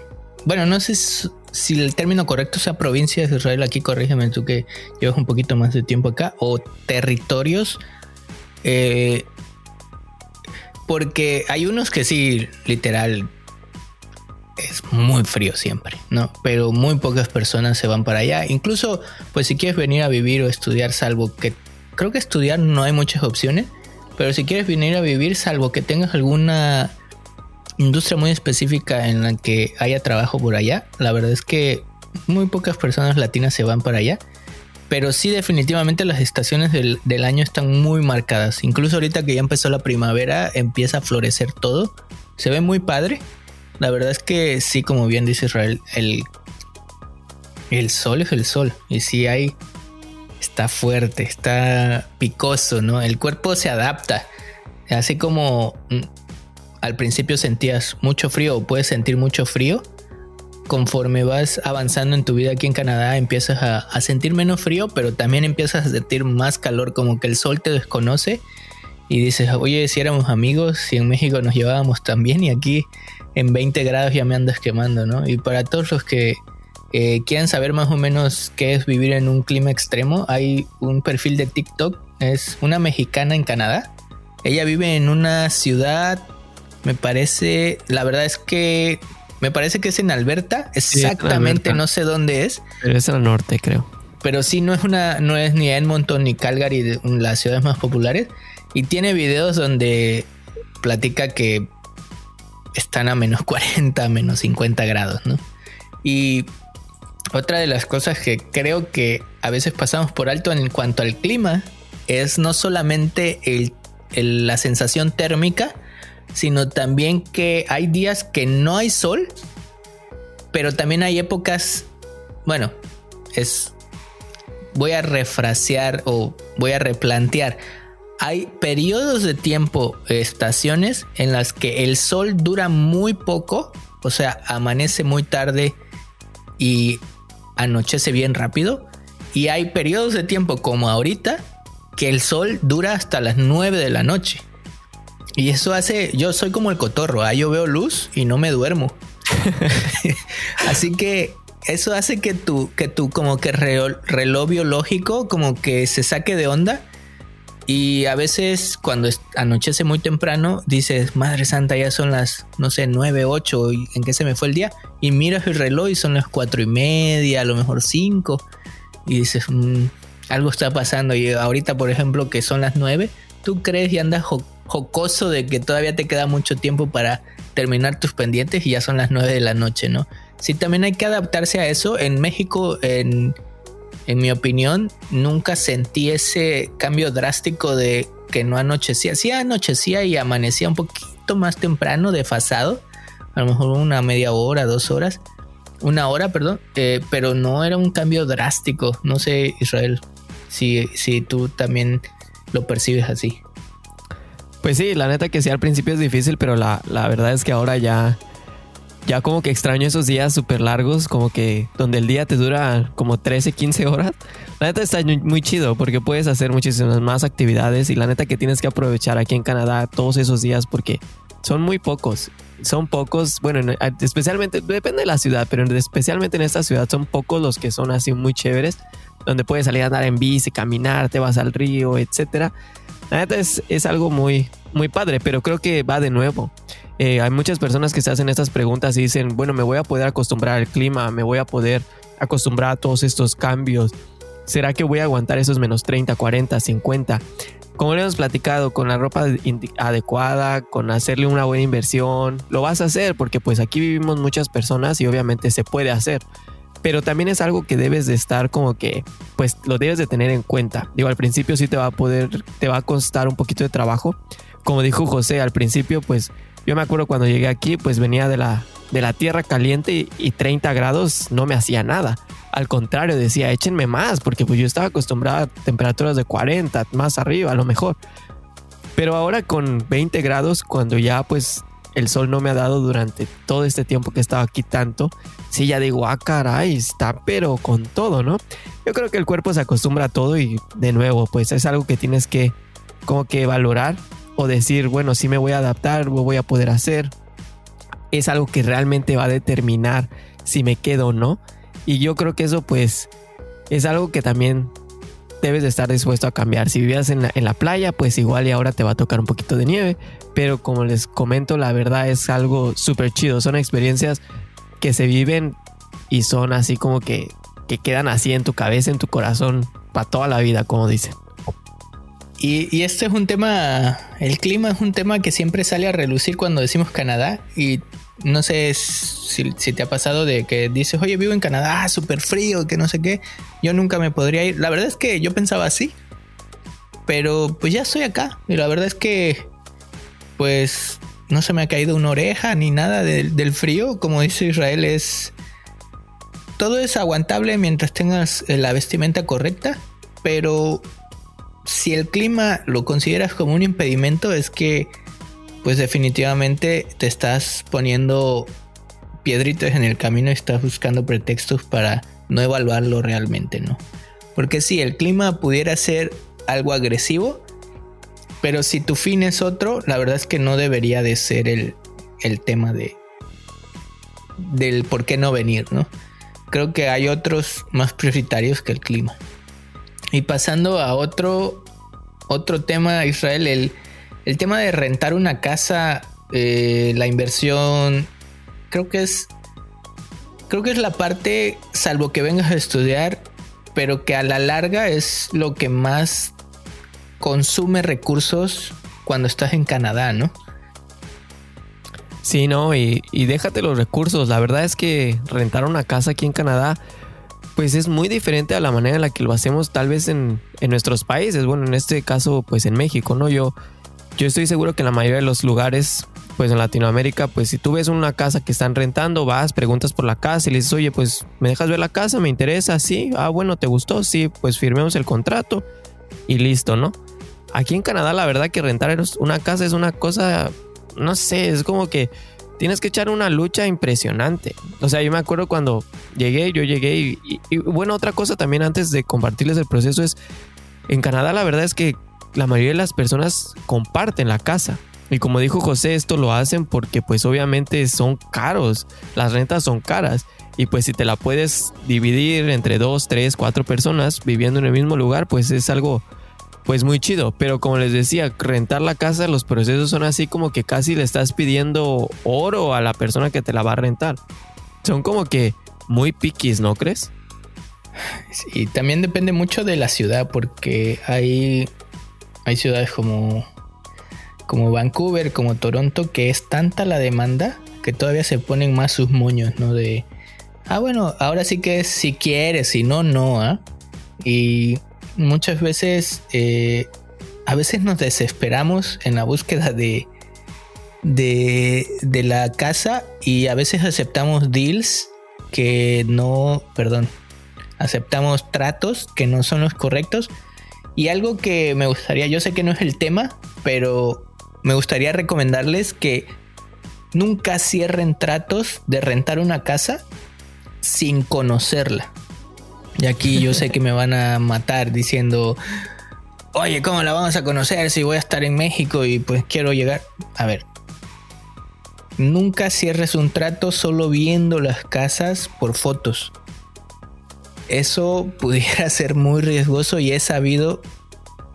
Bueno, no sé si el término correcto sea provincias de Israel. Aquí corrígeme tú que llevas un poquito más de tiempo acá. O territorios. Eh, porque hay unos que sí, literal, es muy frío siempre, ¿no? Pero muy pocas personas se van para allá. Incluso, pues si quieres venir a vivir o estudiar, salvo que creo que estudiar no hay muchas opciones, pero si quieres venir a vivir, salvo que tengas alguna industria muy específica en la que haya trabajo por allá, la verdad es que muy pocas personas latinas se van para allá. Pero sí, definitivamente las estaciones del, año están muy marcadas. Incluso ahorita que ya empezó la primavera, empieza a florecer todo. Se ve muy padre. La verdad es que sí, como bien dice Israel, el, el sol es el sol. Y sí hay, está fuerte, está picoso, ¿no? El cuerpo se adapta. Así como mm, al principio sentías mucho frío o puedes sentir mucho frío, conforme vas avanzando en tu vida aquí en Canadá, empiezas a, sentir menos frío, pero también empiezas a sentir más calor, como que el sol te desconoce y dices, oye, si éramos amigos, si en México nos llevábamos tan bien y aquí en 20 grados ya me andas quemando, ¿no? Y para todos los que eh, quieran saber más o menos qué es vivir en un clima extremo, hay un perfil de TikTok, es una mexicana en Canadá. Ella vive en una ciudad, me parece, la verdad es que me parece que es en Alberta, exactamente no sé dónde es. Pero es al norte, creo. Pero sí, no es una, no es ni Edmonton ni Calgary, las ciudades más populares. Y tiene videos donde platica que están a menos 40, menos 50 grados, ¿no? Y otra de las cosas que creo que a veces pasamos por alto en cuanto al clima es no solamente la sensación térmica, sino también que hay días que no hay sol, pero también hay épocas, bueno, es, voy a refrasear o voy a replantear. Hay periodos de tiempo, estaciones en las que el sol dura muy poco, o sea, amanece muy tarde y anochece bien rápido. Y hay periodos de tiempo como ahorita que el sol dura hasta las 9 de la noche. Y eso hace, yo soy como el cotorro, ¿ah? yo veo luz y no me duermo. Así que eso hace que tu, que tu como que reloj, biológico como que se saque de onda. Y a veces cuando anochece muy temprano, dices, Madre Santa, ya son las, no sé, nueve, ocho, ¿en qué se me fue el día? Y miras el reloj y son las cuatro y media, a lo mejor cinco. Y dices, mm, algo está pasando. Y ahorita, por ejemplo, que son las nueve, tú crees y andas jocoso de que todavía te queda mucho tiempo para terminar tus pendientes y ya son las 9 de la noche, ¿no? Sí, también hay que adaptarse a eso. En México, en, en mi opinión, nunca sentí ese cambio drástico de que no anochecía. Sí anochecía y amanecía un poquito más temprano, desfasado. A lo mejor una media hora, dos horas. una hora, perdón, eh, pero no era un cambio drástico. No sé, Israel, si, si tú también lo percibes así. Pues sí, la neta que sí, al principio es difícil, pero la, la verdad es que ahora ya, ya como que extraño esos días súper largos, como que donde el día te dura como 13, 15 horas. La neta está muy chido porque puedes hacer muchísimas más actividades y la neta que tienes que aprovechar aquí en Canadá todos esos días porque son muy pocos. Son pocos, bueno, especialmente, depende de la ciudad, pero especialmente en esta ciudad son pocos los que son así muy chéveres, donde puedes salir a andar en bici, caminar, te vas al río, etcétera. La neta es, es algo muy, muy padre, pero creo que va de nuevo. Eh, hay muchas personas que se hacen estas preguntas y dicen, bueno, me voy a poder acostumbrar al clima, me voy a poder acostumbrar a todos estos cambios. ¿Será que voy a aguantar esos menos 30, 40, 50? Como le hemos platicado, con la ropa adecuada, con hacerle una buena inversión, lo vas a hacer porque pues aquí vivimos muchas personas y obviamente se puede hacer. Pero también es algo que debes de estar como que, pues lo debes de tener en cuenta. Digo, al principio sí te va a poder, te va a costar un poquito de trabajo. Como dijo José, al principio pues yo me acuerdo cuando llegué aquí pues venía de la, de la tierra caliente y, y 30 grados no me hacía nada. Al contrario, decía, échenme más, porque pues yo estaba acostumbrado a temperaturas de 40, más arriba a lo mejor. Pero ahora con 20 grados, cuando ya pues el sol no me ha dado durante todo este tiempo que he estado aquí tanto, sí ya digo, ah, caray, está pero con todo, ¿no? Yo creo que el cuerpo se acostumbra a todo y de nuevo, pues es algo que tienes que como que valorar o decir, bueno, sí me voy a adaptar, lo voy a poder hacer. Es algo que realmente va a determinar si me quedo o no. Y yo creo que eso pues es algo que también debes de estar dispuesto a cambiar. Si vivías en la, playa, pues igual y ahora te va a tocar un poquito de nieve. Pero como les comento, la verdad es algo súper chido. Son experiencias que se viven y son así como que, que quedan así en tu cabeza, en tu corazón, para toda la vida, como dicen. Y, y, este es un tema, el clima es un tema que siempre sale a relucir cuando decimos Canadá y no sé si, te ha pasado de que dices, oye, vivo en Canadá, súper frío, que no sé qué. Yo nunca me podría ir. La verdad es que yo pensaba así. Pero pues ya estoy acá. Y la verdad es que, pues, no se me ha caído una oreja ni nada del frío. Como dice Israel, es... Todo es aguantable mientras tengas la vestimenta correcta. Pero si el clima lo consideras como un impedimento, es que pues definitivamente te estás poniendo piedritas en el camino y estás buscando pretextos para no evaluarlo realmente, ¿no? Porque si el clima pudiera ser algo agresivo, pero si tu fin es otro, la verdad es que no debería de ser el, el tema de del por qué no venir, ¿no? Creo que hay otros más prioritarios que el clima. Y pasando a otro otro tema, Israel, el el tema de rentar una casa, eh, la inversión, creo que es. Creo que es la parte, salvo que vengas a estudiar, pero que a la larga es lo que más consume recursos cuando estás en Canadá, ¿no? Sí, no, y, déjate los recursos. La verdad es que rentar una casa aquí en Canadá, pues es muy diferente a la manera en la que lo hacemos tal vez en, en nuestros países. Bueno, en este caso, pues en México, ¿no? Yo, yo estoy seguro que en la mayoría de los lugares, pues en Latinoamérica, pues si tú ves una casa que están rentando, vas, preguntas por la casa y le dices, oye, pues me dejas ver la casa, me interesa, sí, ah, bueno, ¿te gustó? Sí, pues firmemos el contrato y listo, ¿no? Aquí en Canadá la verdad que rentar una casa es una cosa, no sé, es como que tienes que echar una lucha impresionante. O sea, yo me acuerdo cuando llegué, yo llegué y, y bueno, otra cosa también antes de compartirles el proceso es, en Canadá la verdad es que la mayoría de las personas comparten la casa. Y como dijo José, esto lo hacen porque pues obviamente son caros, las rentas son caras. Y pues si te la puedes dividir entre dos, tres, cuatro personas viviendo en el mismo lugar, pues es algo pues muy chido. Pero como les decía, rentar la casa, los procesos son así como que casi le estás pidiendo oro a la persona que te la va a rentar. Son como que muy piquis, ¿no crees? Y también depende mucho de la ciudad porque hay hay ciudades como, como Vancouver, como Toronto, que es tanta la demanda que todavía se ponen más sus moños, ¿no? De, ah, bueno, ahora sí que es si quieres, si no, no, ¿ah? Y muchas veces, eh, a veces nos desesperamos en la búsqueda de, de, de la casa y a veces aceptamos deals que no, perdón, aceptamos tratos que no son los correctos. Y algo que me gustaría, yo sé que no es el tema, pero me gustaría recomendarles que nunca cierren tratos de rentar una casa sin conocerla. Y aquí yo sé que me van a matar diciendo, oye, ¿cómo la vamos a conocer si voy a estar en México y pues quiero llegar? A ver, nunca cierres un trato solo viendo las casas por fotos. Eso pudiera ser muy riesgoso y he sabido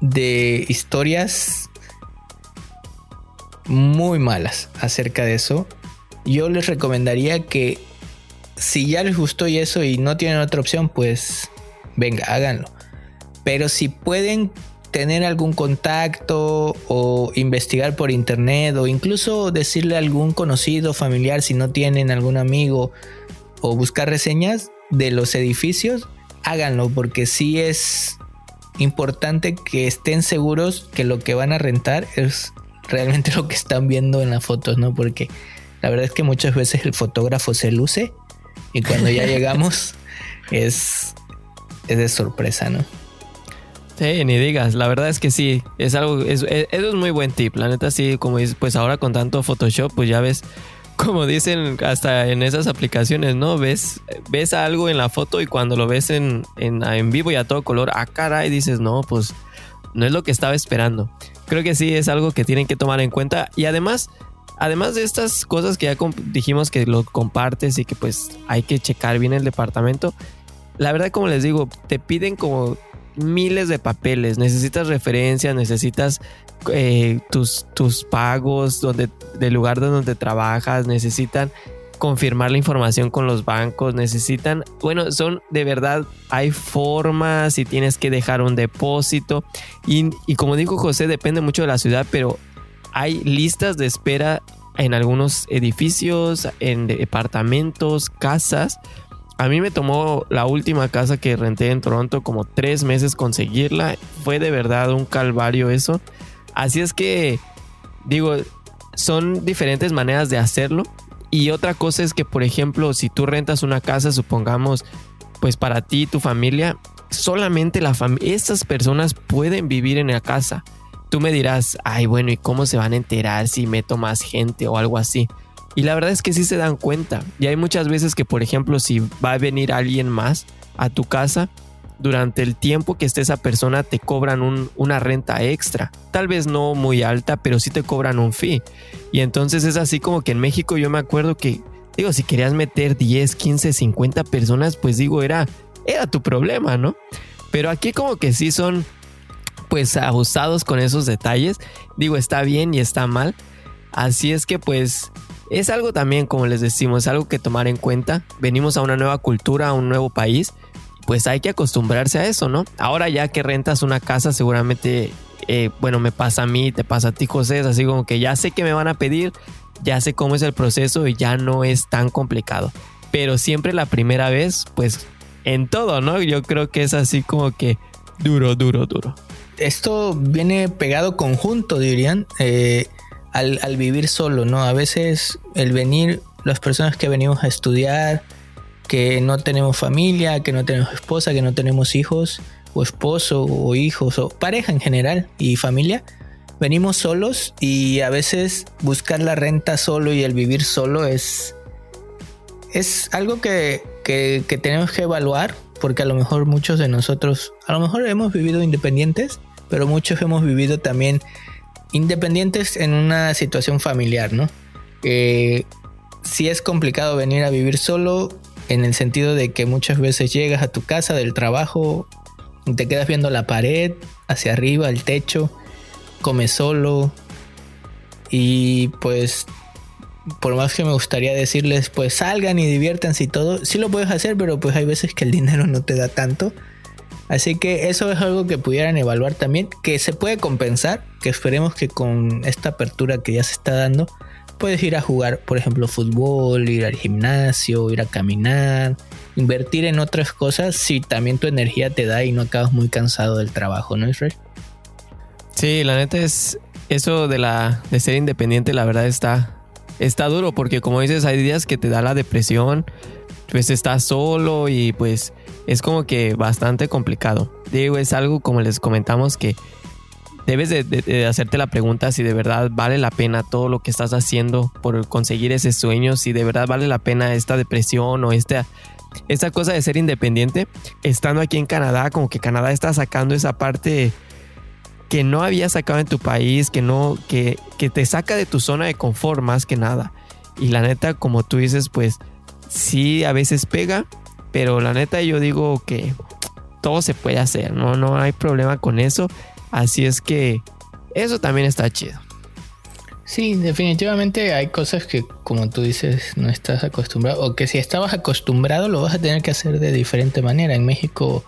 de historias muy malas acerca de eso. Yo les recomendaría que si ya les gustó y eso y no tienen otra opción, pues venga, háganlo. Pero si pueden tener algún contacto o investigar por internet o incluso decirle a algún conocido, familiar, si no tienen algún amigo o buscar reseñas de los edificios, háganlo porque sí es importante que estén seguros que lo que van a rentar es realmente lo que están viendo en las fotos, ¿no? Porque la verdad es que muchas veces el fotógrafo se luce y cuando ya llegamos es, es de sorpresa, ¿no? Sí, ni digas, la verdad es que sí, es algo, es, es, es muy buen tip, la neta sí, como dices, pues ahora con tanto Photoshop, pues ya ves, como dicen hasta en esas aplicaciones, ¿no? Ves, ves algo en la foto y cuando lo ves en, en, en vivo y a todo color, a cara y dices, no, pues no es lo que estaba esperando. Creo que sí es algo que tienen que tomar en cuenta y además además de estas cosas que ya dijimos que lo compartes y que pues hay que checar bien el departamento, la verdad como les digo, te piden como miles de papeles, necesitas referencias, necesitas eh, tus, tus pagos donde, del lugar donde trabajas, necesitan confirmar la información con los bancos, necesitan, bueno, son de verdad, hay formas y tienes que dejar un depósito y, y como dijo José, depende mucho de la ciudad, pero hay listas de espera en algunos edificios, en departamentos, casas. A mí me tomó la última casa que renté en Toronto como tres meses conseguirla. Fue de verdad un calvario eso. Así es que, digo, son diferentes maneras de hacerlo. Y otra cosa es que, por ejemplo, si tú rentas una casa, supongamos, pues para ti y tu familia, solamente la estas personas pueden vivir en la casa. Tú me dirás, ay, bueno, ¿y cómo se van a enterar si meto más gente o algo así? Y la verdad es que sí se dan cuenta. Y hay muchas veces que, por ejemplo, si va a venir alguien más a tu casa, durante el tiempo que esté esa persona te cobran un, una renta extra. Tal vez no muy alta, pero sí te cobran un fee. Y entonces es así como que en México yo me acuerdo que, digo, si querías meter 10, 15, 50 personas, pues digo, era, era tu problema, ¿no? Pero aquí como que sí son pues abusados con esos detalles. Digo, está bien y está mal. Así es que pues es algo también, como les decimos, algo que tomar en cuenta. Venimos a una nueva cultura, a un nuevo país. Pues hay que acostumbrarse a eso, ¿no? Ahora ya que rentas una casa, seguramente, eh, bueno, me pasa a mí, te pasa a ti, José, es así como que ya sé que me van a pedir, ya sé cómo es el proceso y ya no es tan complicado. Pero siempre la primera vez, pues en todo, ¿no? Yo creo que es así como que duro, duro, duro esto viene pegado conjunto, dirían, eh, al, vivir solo, ¿no? A veces el venir, las personas que venimos a estudiar, que no tenemos familia, que no tenemos esposa, que no tenemos hijos, o esposo, o hijos, o pareja en general, y familia, venimos solos y a veces buscar la renta solo y el vivir solo es, es algo que, que, que tenemos que evaluar porque a lo mejor muchos de nosotros, a lo mejor hemos vivido independientes, pero muchos hemos vivido también independientes en una situación familiar, ¿no? Eh, sí es complicado venir a vivir solo en el sentido de que muchas veces llegas a tu casa del trabajo te quedas viendo la pared, hacia arriba, el techo, comes solo y pues por más que me gustaría decirles pues salgan y diviértanse y todo, sí lo puedes hacer, pero pues hay veces que el dinero no te da tanto Así que eso es algo que pudieran evaluar también, que se puede compensar, que esperemos que con esta apertura que ya se está dando, puedes ir a jugar, por ejemplo, fútbol, ir al gimnasio, ir a caminar, invertir en otras cosas si también tu energía te da y no acabas muy cansado del trabajo, ¿no, Israel? Sí, la neta es eso de la de ser independiente, la verdad está está duro porque como dices, hay días que te da la depresión, pues estás solo y pues es como que bastante complicado. Digo, es algo como les comentamos que debes de, hacerte la pregunta si de verdad vale la pena todo lo que estás haciendo por conseguir ese sueño, si de verdad vale la pena esta depresión o esta, esta cosa de ser independiente. Estando aquí en Canadá, como que Canadá está sacando esa parte que no había sacado en tu país, que no, que, que te saca de tu zona de confort más que nada. Y la neta, como tú dices, pues sí a veces pega, pero la neta yo digo que todo se puede hacer, no, no hay problema con eso. Así es que eso también está chido. Sí, definitivamente hay cosas que, como tú dices, no estás acostumbrado, o que si estabas acostumbrado lo vas a tener que hacer de diferente manera. En México,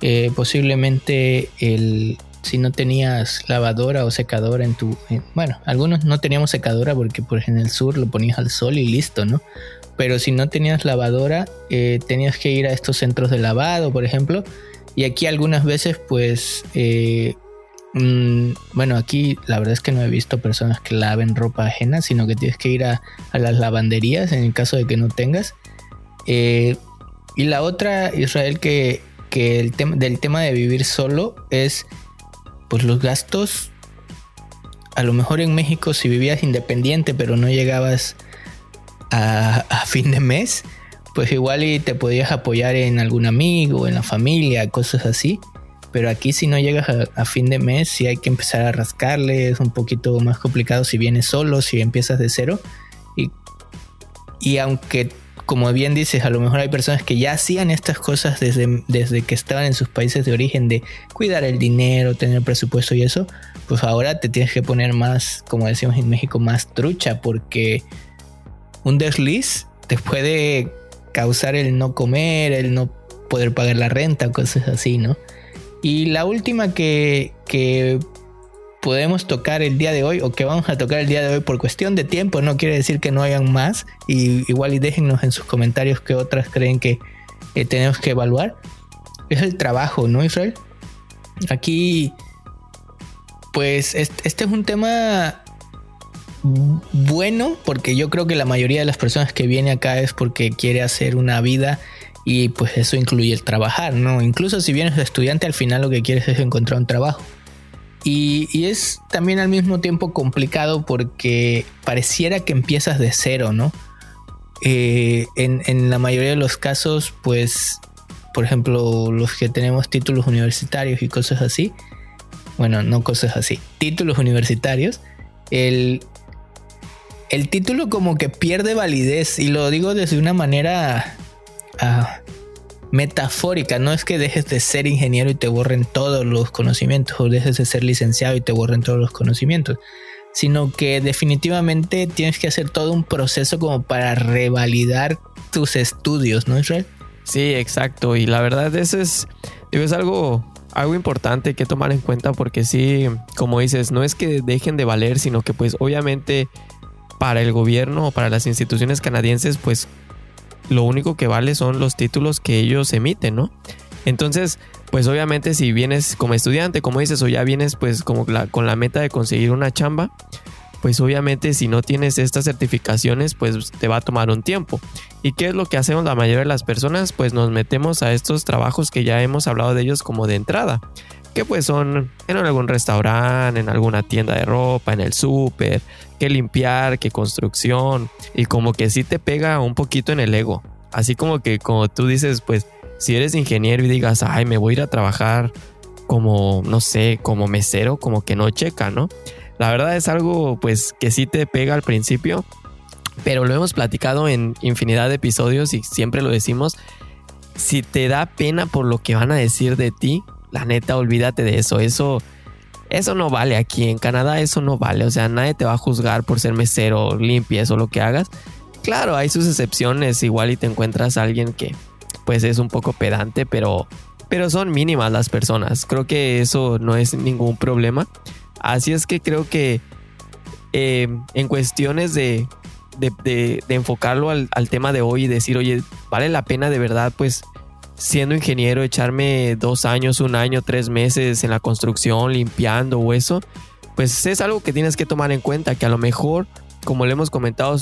eh, posiblemente el, si no tenías lavadora o secadora en tu... bueno, algunos no teníamos secadora porque pues en el sur lo ponías al sol y listo, ¿no? Pero si no tenías lavadora, eh, tenías que ir a estos centros de lavado, por ejemplo. Y aquí algunas veces pues... Eh, mm, bueno, aquí la verdad es que no he visto personas que laven ropa ajena, sino que tienes que ir a, las lavanderías en el caso de que no tengas. Eh, y la otra, Israel, que, que el tema del tema de vivir solo es pues los gastos, a lo mejor en México si vivías independiente pero no llegabas a, fin de mes, pues igual y te podías apoyar en algún amigo, en la familia, cosas así. Pero aquí si no llegas a, fin de mes, si hay que empezar a rascarle, es un poquito más complicado si vienes solo, si empiezas de cero. Y, y aunque como bien dices, a lo mejor hay personas que ya hacían estas cosas desde, desde que estaban en sus países de origen, de cuidar el dinero, tener presupuesto y eso, pues ahora te tienes que poner más, como decimos en México, más trucha, porque un desliz te puede causar el no comer, el no poder pagar la renta, cosas así, ¿no? Y la última que, que podemos tocar el día de hoy o que vamos a tocar el día de hoy por cuestión de tiempo, no quiere decir que no hayan más. Y igual y déjennos en sus comentarios qué otras creen que tenemos que evaluar. Es el trabajo, ¿no, Israel? Aquí, pues este es un tema bueno porque yo creo que la mayoría de las personas que viene acá es porque quiere hacer una vida y pues eso incluye el trabajar, ¿no? Incluso si vienes estudiante al final lo que quieres es encontrar un trabajo. Y, es también al mismo tiempo complicado porque pareciera que empiezas de cero, ¿no? Eh, en, la mayoría de los casos, pues, por ejemplo, los que tenemos títulos universitarios y cosas así, bueno, no cosas así, títulos universitarios, el, el título como que pierde validez y lo digo desde una manera... Ah, metafórica, no es que dejes de ser ingeniero y te borren todos los conocimientos o dejes de ser licenciado y te borren todos los conocimientos, sino que definitivamente tienes que hacer todo un proceso como para revalidar tus estudios, ¿no, Israel? Sí, exacto, y la verdad eso es, es algo, algo importante que tomar en cuenta porque sí, como dices, no es que dejen de valer, sino que pues obviamente para el gobierno o para las instituciones canadienses, pues lo único que vale son los títulos que ellos emiten, ¿no? Entonces, pues obviamente si vienes como estudiante, como dices, o ya vienes pues como con la meta de conseguir una chamba, pues obviamente si no tienes estas certificaciones, pues te va a tomar un tiempo. ¿Y qué es lo que hacemos la mayoría de las personas? Pues nos metemos a estos trabajos que ya hemos hablado de ellos como de entrada, que pues son en algún restaurante, en alguna tienda de ropa, en el súper, que limpiar, que construcción, y como que sí te pega un poquito en el ego. Así como que como tú dices, pues si eres ingeniero y digas, ay, me voy a ir a trabajar como, no sé, como mesero, como que no checa, ¿no? La verdad es algo pues que sí te pega al principio, pero lo hemos platicado en infinidad de episodios y siempre lo decimos, si te da pena por lo que van a decir de ti, la neta, olvídate de eso, eso eso no vale aquí en Canadá, eso no vale. O sea, nadie te va a juzgar por ser mesero, limpies o lo que hagas. Claro, hay sus excepciones, igual y te encuentras a alguien que pues es un poco pedante, pero, pero son mínimas las personas. Creo que eso no es ningún problema. Así es que creo que eh, en cuestiones de, de, enfocarlo al, al, tema de hoy y decir, oye, vale la pena de verdad pues siendo ingeniero, echarme dos años, un año, tres meses en la construcción, limpiando o eso, pues es algo que tienes que tomar en cuenta, que a lo mejor, como le hemos comentado,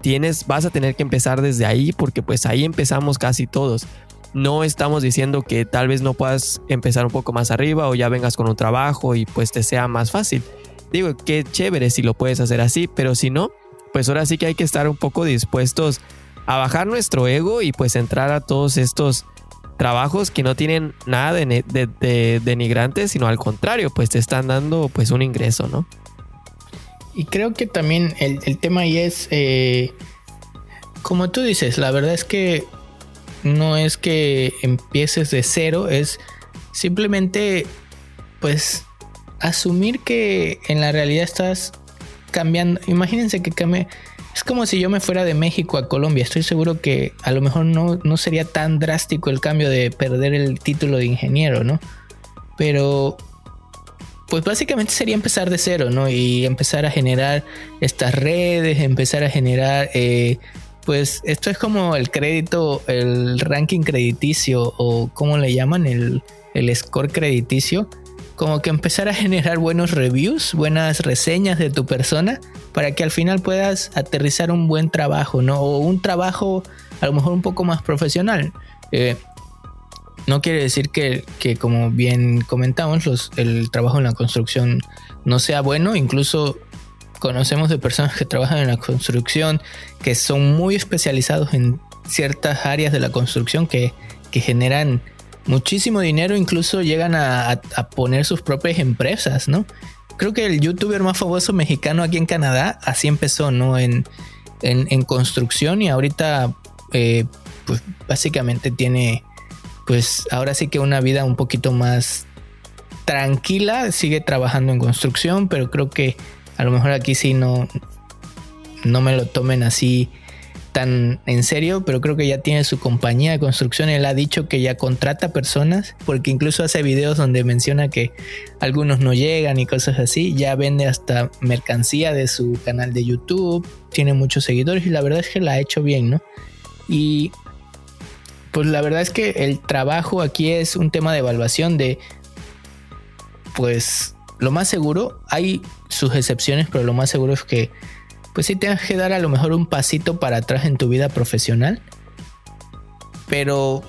tienes, vas a tener que empezar desde ahí porque pues ahí empezamos casi todos. No estamos diciendo que tal vez no puedas empezar un poco más arriba o ya vengas con un trabajo y pues te sea más fácil. Digo, qué chévere si lo puedes hacer así, pero si no, pues ahora sí que hay que estar un poco dispuestos a bajar nuestro ego y pues entrar a todos estos trabajos que no tienen nada de, denigrantes, sino al contrario, pues te están dando pues un ingreso, ¿no? Y creo que también el, tema ahí es, eh, como tú dices, la verdad es que no es que empieces de cero, es simplemente pues asumir que en la realidad estás cambiando. Imagínense que cambie. Es como si yo me fuera de México a Colombia. Estoy seguro que a lo mejor no, no sería tan drástico el cambio de perder el título de ingeniero, ¿no? Pero pues básicamente sería empezar de cero, ¿no? Y empezar a generar estas redes, empezar a generar, eh, pues esto es como el crédito, el ranking crediticio o como le llaman, el, el score crediticio como que empezar a generar buenos reviews, buenas reseñas de tu persona, para que al final puedas aterrizar un buen trabajo, ¿no? O un trabajo a lo mejor un poco más profesional. Eh, no quiere decir que, como bien comentamos, el trabajo en la construcción no sea bueno, incluso conocemos de personas que trabajan en la construcción que son muy especializados en ciertas áreas de la construcción que, que generan muchísimo dinero, incluso llegan a, poner sus propias empresas, ¿no? Creo que el youtuber más famoso mexicano aquí en Canadá así empezó, ¿no? En, en, construcción y ahorita, eh, pues básicamente tiene, pues ahora sí que una vida un poquito más tranquila, sigue trabajando en construcción, pero creo que a lo mejor aquí sí no, no me lo tomen así tan en serio, pero creo que ya tiene su compañía de construcción. Él ha dicho que ya contrata personas, porque incluso hace videos donde menciona que algunos no llegan y cosas así. Ya vende hasta mercancía de su canal de YouTube, tiene muchos seguidores y la verdad es que la ha hecho bien, ¿no? Y pues la verdad es que el trabajo aquí es un tema de evaluación de, pues lo más seguro, hay sus excepciones, pero lo más seguro es que pues sí tienes que dar a lo mejor un pasito para atrás en tu vida profesional. Pero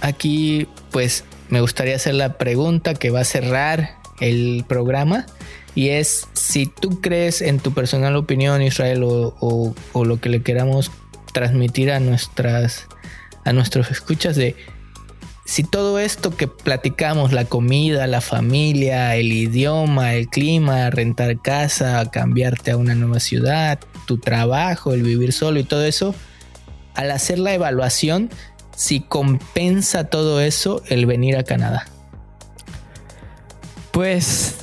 aquí pues me gustaría hacer la pregunta que va a cerrar el programa y es si tú crees en tu personal opinión Israel o, o lo que le queramos transmitir a nuestras a nuestros escuchas de si todo esto que platicamos, la comida, la familia, el idioma, el clima, rentar casa, cambiarte a una nueva ciudad, tu trabajo, el vivir solo y todo eso, al hacer la evaluación, si compensa todo eso el venir a Canadá. Pues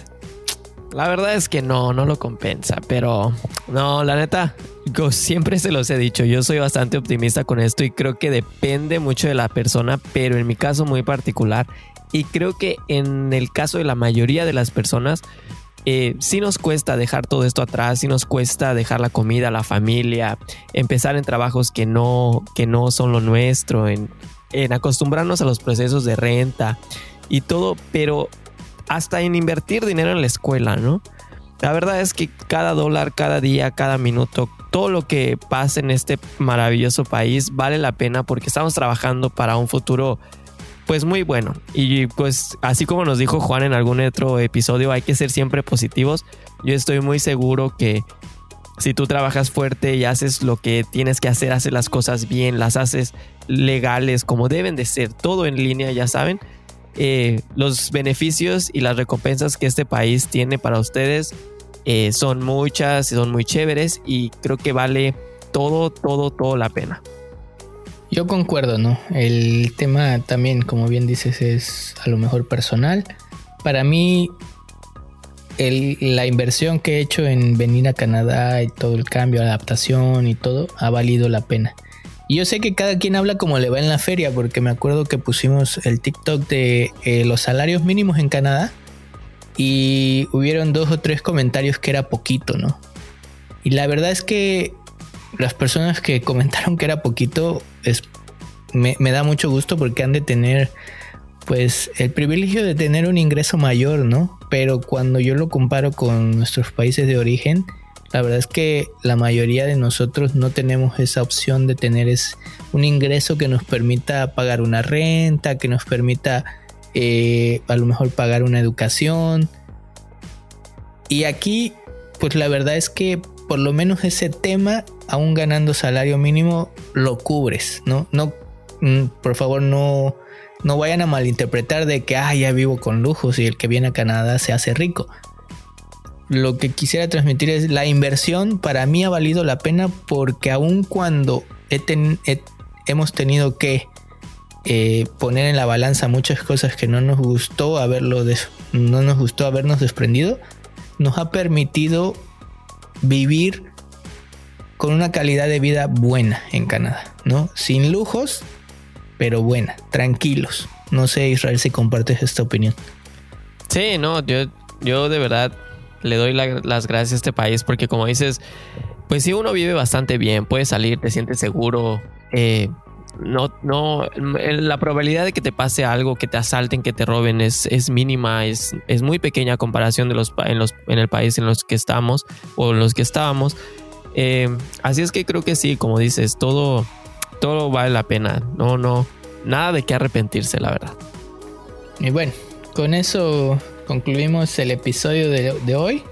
la verdad es que no, no lo compensa, pero no, la neta, yo siempre se los he dicho, yo soy bastante optimista con esto y creo que depende mucho de la persona, pero en mi caso muy particular, y creo que en el caso de la mayoría de las personas, eh, sí nos cuesta dejar todo esto atrás, sí nos cuesta dejar la comida, la familia, empezar en trabajos que no, que no son lo nuestro, en acostumbrarnos a los procesos de renta y todo, pero hasta en invertir dinero en la escuela, ¿no? La verdad es que cada dólar, cada día, cada minuto, todo lo que pasa en este maravilloso país vale la pena porque estamos trabajando para un futuro pues muy bueno. Y pues así como nos dijo Juan en algún otro episodio, hay que ser siempre positivos. Yo estoy muy seguro que si tú trabajas fuerte y haces lo que tienes que hacer, haces las cosas bien, las haces legales como deben de ser, todo en línea, ya saben, eh, los beneficios y las recompensas que este país tiene para ustedes eh, son muchas, son muy chéveres y creo que vale todo, todo, todo la pena. Yo concuerdo, ¿no? El tema también, como bien dices, es a lo mejor personal. Para mí, la inversión que he hecho en venir a Canadá y todo el cambio, adaptación y todo, ha valido la pena. Yo sé que cada quien habla como le va en la feria, porque me acuerdo que pusimos el TikTok de eh, los salarios mínimos en Canadá y hubieron dos o tres comentarios que era poquito, ¿no? Y la verdad es que las personas que comentaron que era poquito es, me, me da mucho gusto porque han de tener pues el privilegio de tener un ingreso mayor, ¿no? Pero cuando yo lo comparo con nuestros países de origen, La verdad es que la mayoría de nosotros no tenemos esa opción de tener es un ingreso que nos permita pagar una renta, que nos permita eh, a lo mejor pagar una educación. Y aquí, pues la verdad es que por lo menos ese tema, aún ganando salario mínimo, lo cubres, ¿no? No, mm, por favor, no, no vayan a malinterpretar de que, ah, ya vivo con lujos y el que viene a Canadá se hace rico. Lo que quisiera transmitir es la inversión para mí ha valido la pena porque aun cuando hemos tenido que eh, poner en la balanza muchas cosas que no nos gustó haberlo no nos gustó habernos desprendido, nos ha permitido vivir con una calidad de vida buena en Canadá, ¿no? Sin lujos, pero buena, tranquilos. No sé, Israel, si compartes esta opinión. Sí, no, yo, yo de verdad le doy las gracias a este país porque como dices, pues si uno vive bastante bien, puede salir, te sientes seguro, eh, no, no, la probabilidad de que te pase algo, que te asalten, que te roben es, es mínima, es, es muy pequeña comparación de los en, los en el país en los que estamos o en los que estábamos. Eh, así es que creo que sí, como dices, todo, todo vale la pena. No, no, nada de qué arrepentirse, la verdad. Y bueno, con eso concluimos el episodio de, hoy.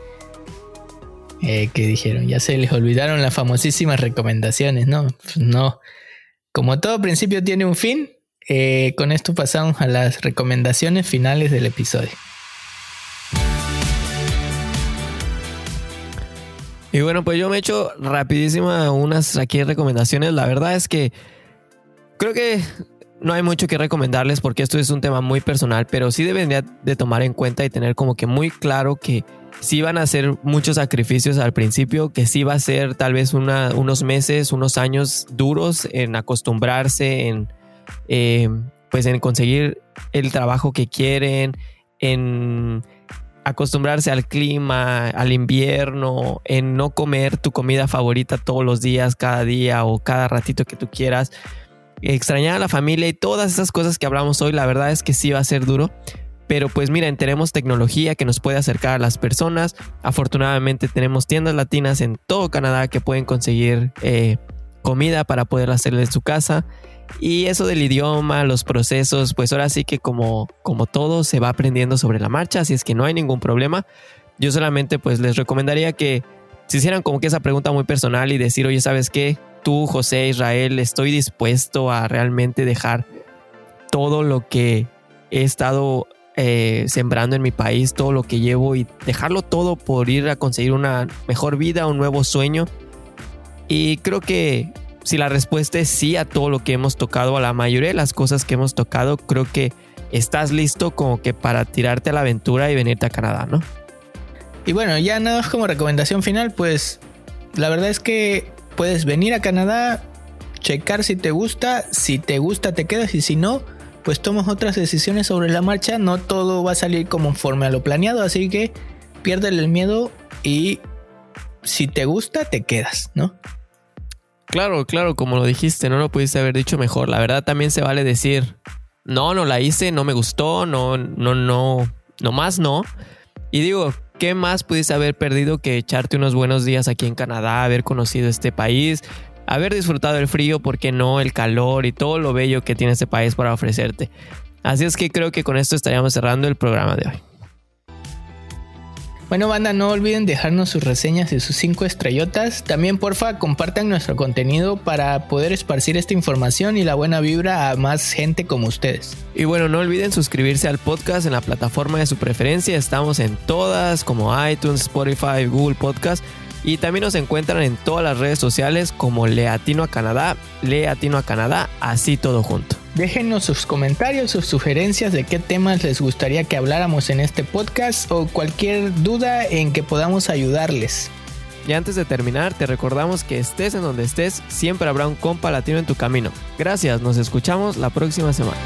Eh, que dijeron, ya se les olvidaron las famosísimas recomendaciones, ¿no? Pues no. Como todo principio tiene un fin, eh, con esto pasamos a las recomendaciones finales del episodio. Y bueno, pues yo me he hecho rapidísima unas aquí recomendaciones. La verdad es que creo que no hay mucho que recomendarles porque esto es un tema muy personal, pero sí deben de tomar en cuenta y tener como que muy claro que sí van a hacer muchos sacrificios al principio, que sí va a ser tal vez unos meses, unos años duros en acostumbrarse, en, eh, pues en conseguir el trabajo que quieren, en acostumbrarse al clima, al invierno, en no comer tu comida favorita todos los días, cada día o cada ratito que tú quieras, extrañar a la familia y todas esas cosas que hablamos hoy, la verdad es que sí va a ser duro. Pero pues miren, tenemos tecnología que nos puede acercar a las personas. Afortunadamente tenemos tiendas latinas en todo Canadá que pueden conseguir eh, comida para poder hacerle en su casa. Y eso del idioma, los procesos, pues ahora sí que como, como todo se va aprendiendo sobre la marcha, así es que no hay ningún problema. Yo solamente pues les recomendaría que si hicieran como que esa pregunta muy personal y decir, oye, ¿sabes qué? Tú, José, Israel, estoy dispuesto a realmente dejar todo lo que he estado eh, sembrando en mi país, todo lo que llevo y dejarlo todo por ir a conseguir una mejor vida, un nuevo sueño. Y creo que si la respuesta es sí a todo lo que hemos tocado, a la mayoría de las cosas que hemos tocado, creo que estás listo como que para tirarte a la aventura y venirte a Canadá, ¿no? Y bueno, ya nada más como recomendación final, pues la verdad es que puedes venir a Canadá, checar si te gusta, si te gusta te quedas y si no, pues tomas otras decisiones sobre la marcha, no todo va a salir conforme a lo planeado, así que piérdele el miedo y si te gusta te quedas, ¿no? Claro, claro, como lo dijiste, no lo pudiste haber dicho mejor. La verdad también se vale decir, no, no la hice, no me gustó, no, no, no, no más no. Y digo, ¿qué más pudiste haber perdido que echarte unos buenos días aquí en Canadá, haber conocido este país, haber disfrutado el frío, porque no el calor y todo lo bello que tiene este país para ofrecerte? Así es que creo que con esto estaríamos cerrando el programa de hoy. Bueno, banda, no olviden dejarnos sus reseñas y sus 5 estrellotas. También, porfa, compartan nuestro contenido para poder esparcir esta información y la buena vibra a más gente como ustedes. Y bueno, no olviden suscribirse al podcast en la plataforma de su preferencia. Estamos en todas como iTunes, Spotify, Google Podcast. Y también nos encuentran en todas las redes sociales como Leatino a Canadá, Leatino a Canadá, así todo junto. Déjenos sus comentarios, sus sugerencias de qué temas les gustaría que habláramos en este podcast o cualquier duda en que podamos ayudarles. Y antes de terminar, te recordamos que estés en donde estés, siempre habrá un compa latino en tu camino. Gracias, nos escuchamos la próxima semana.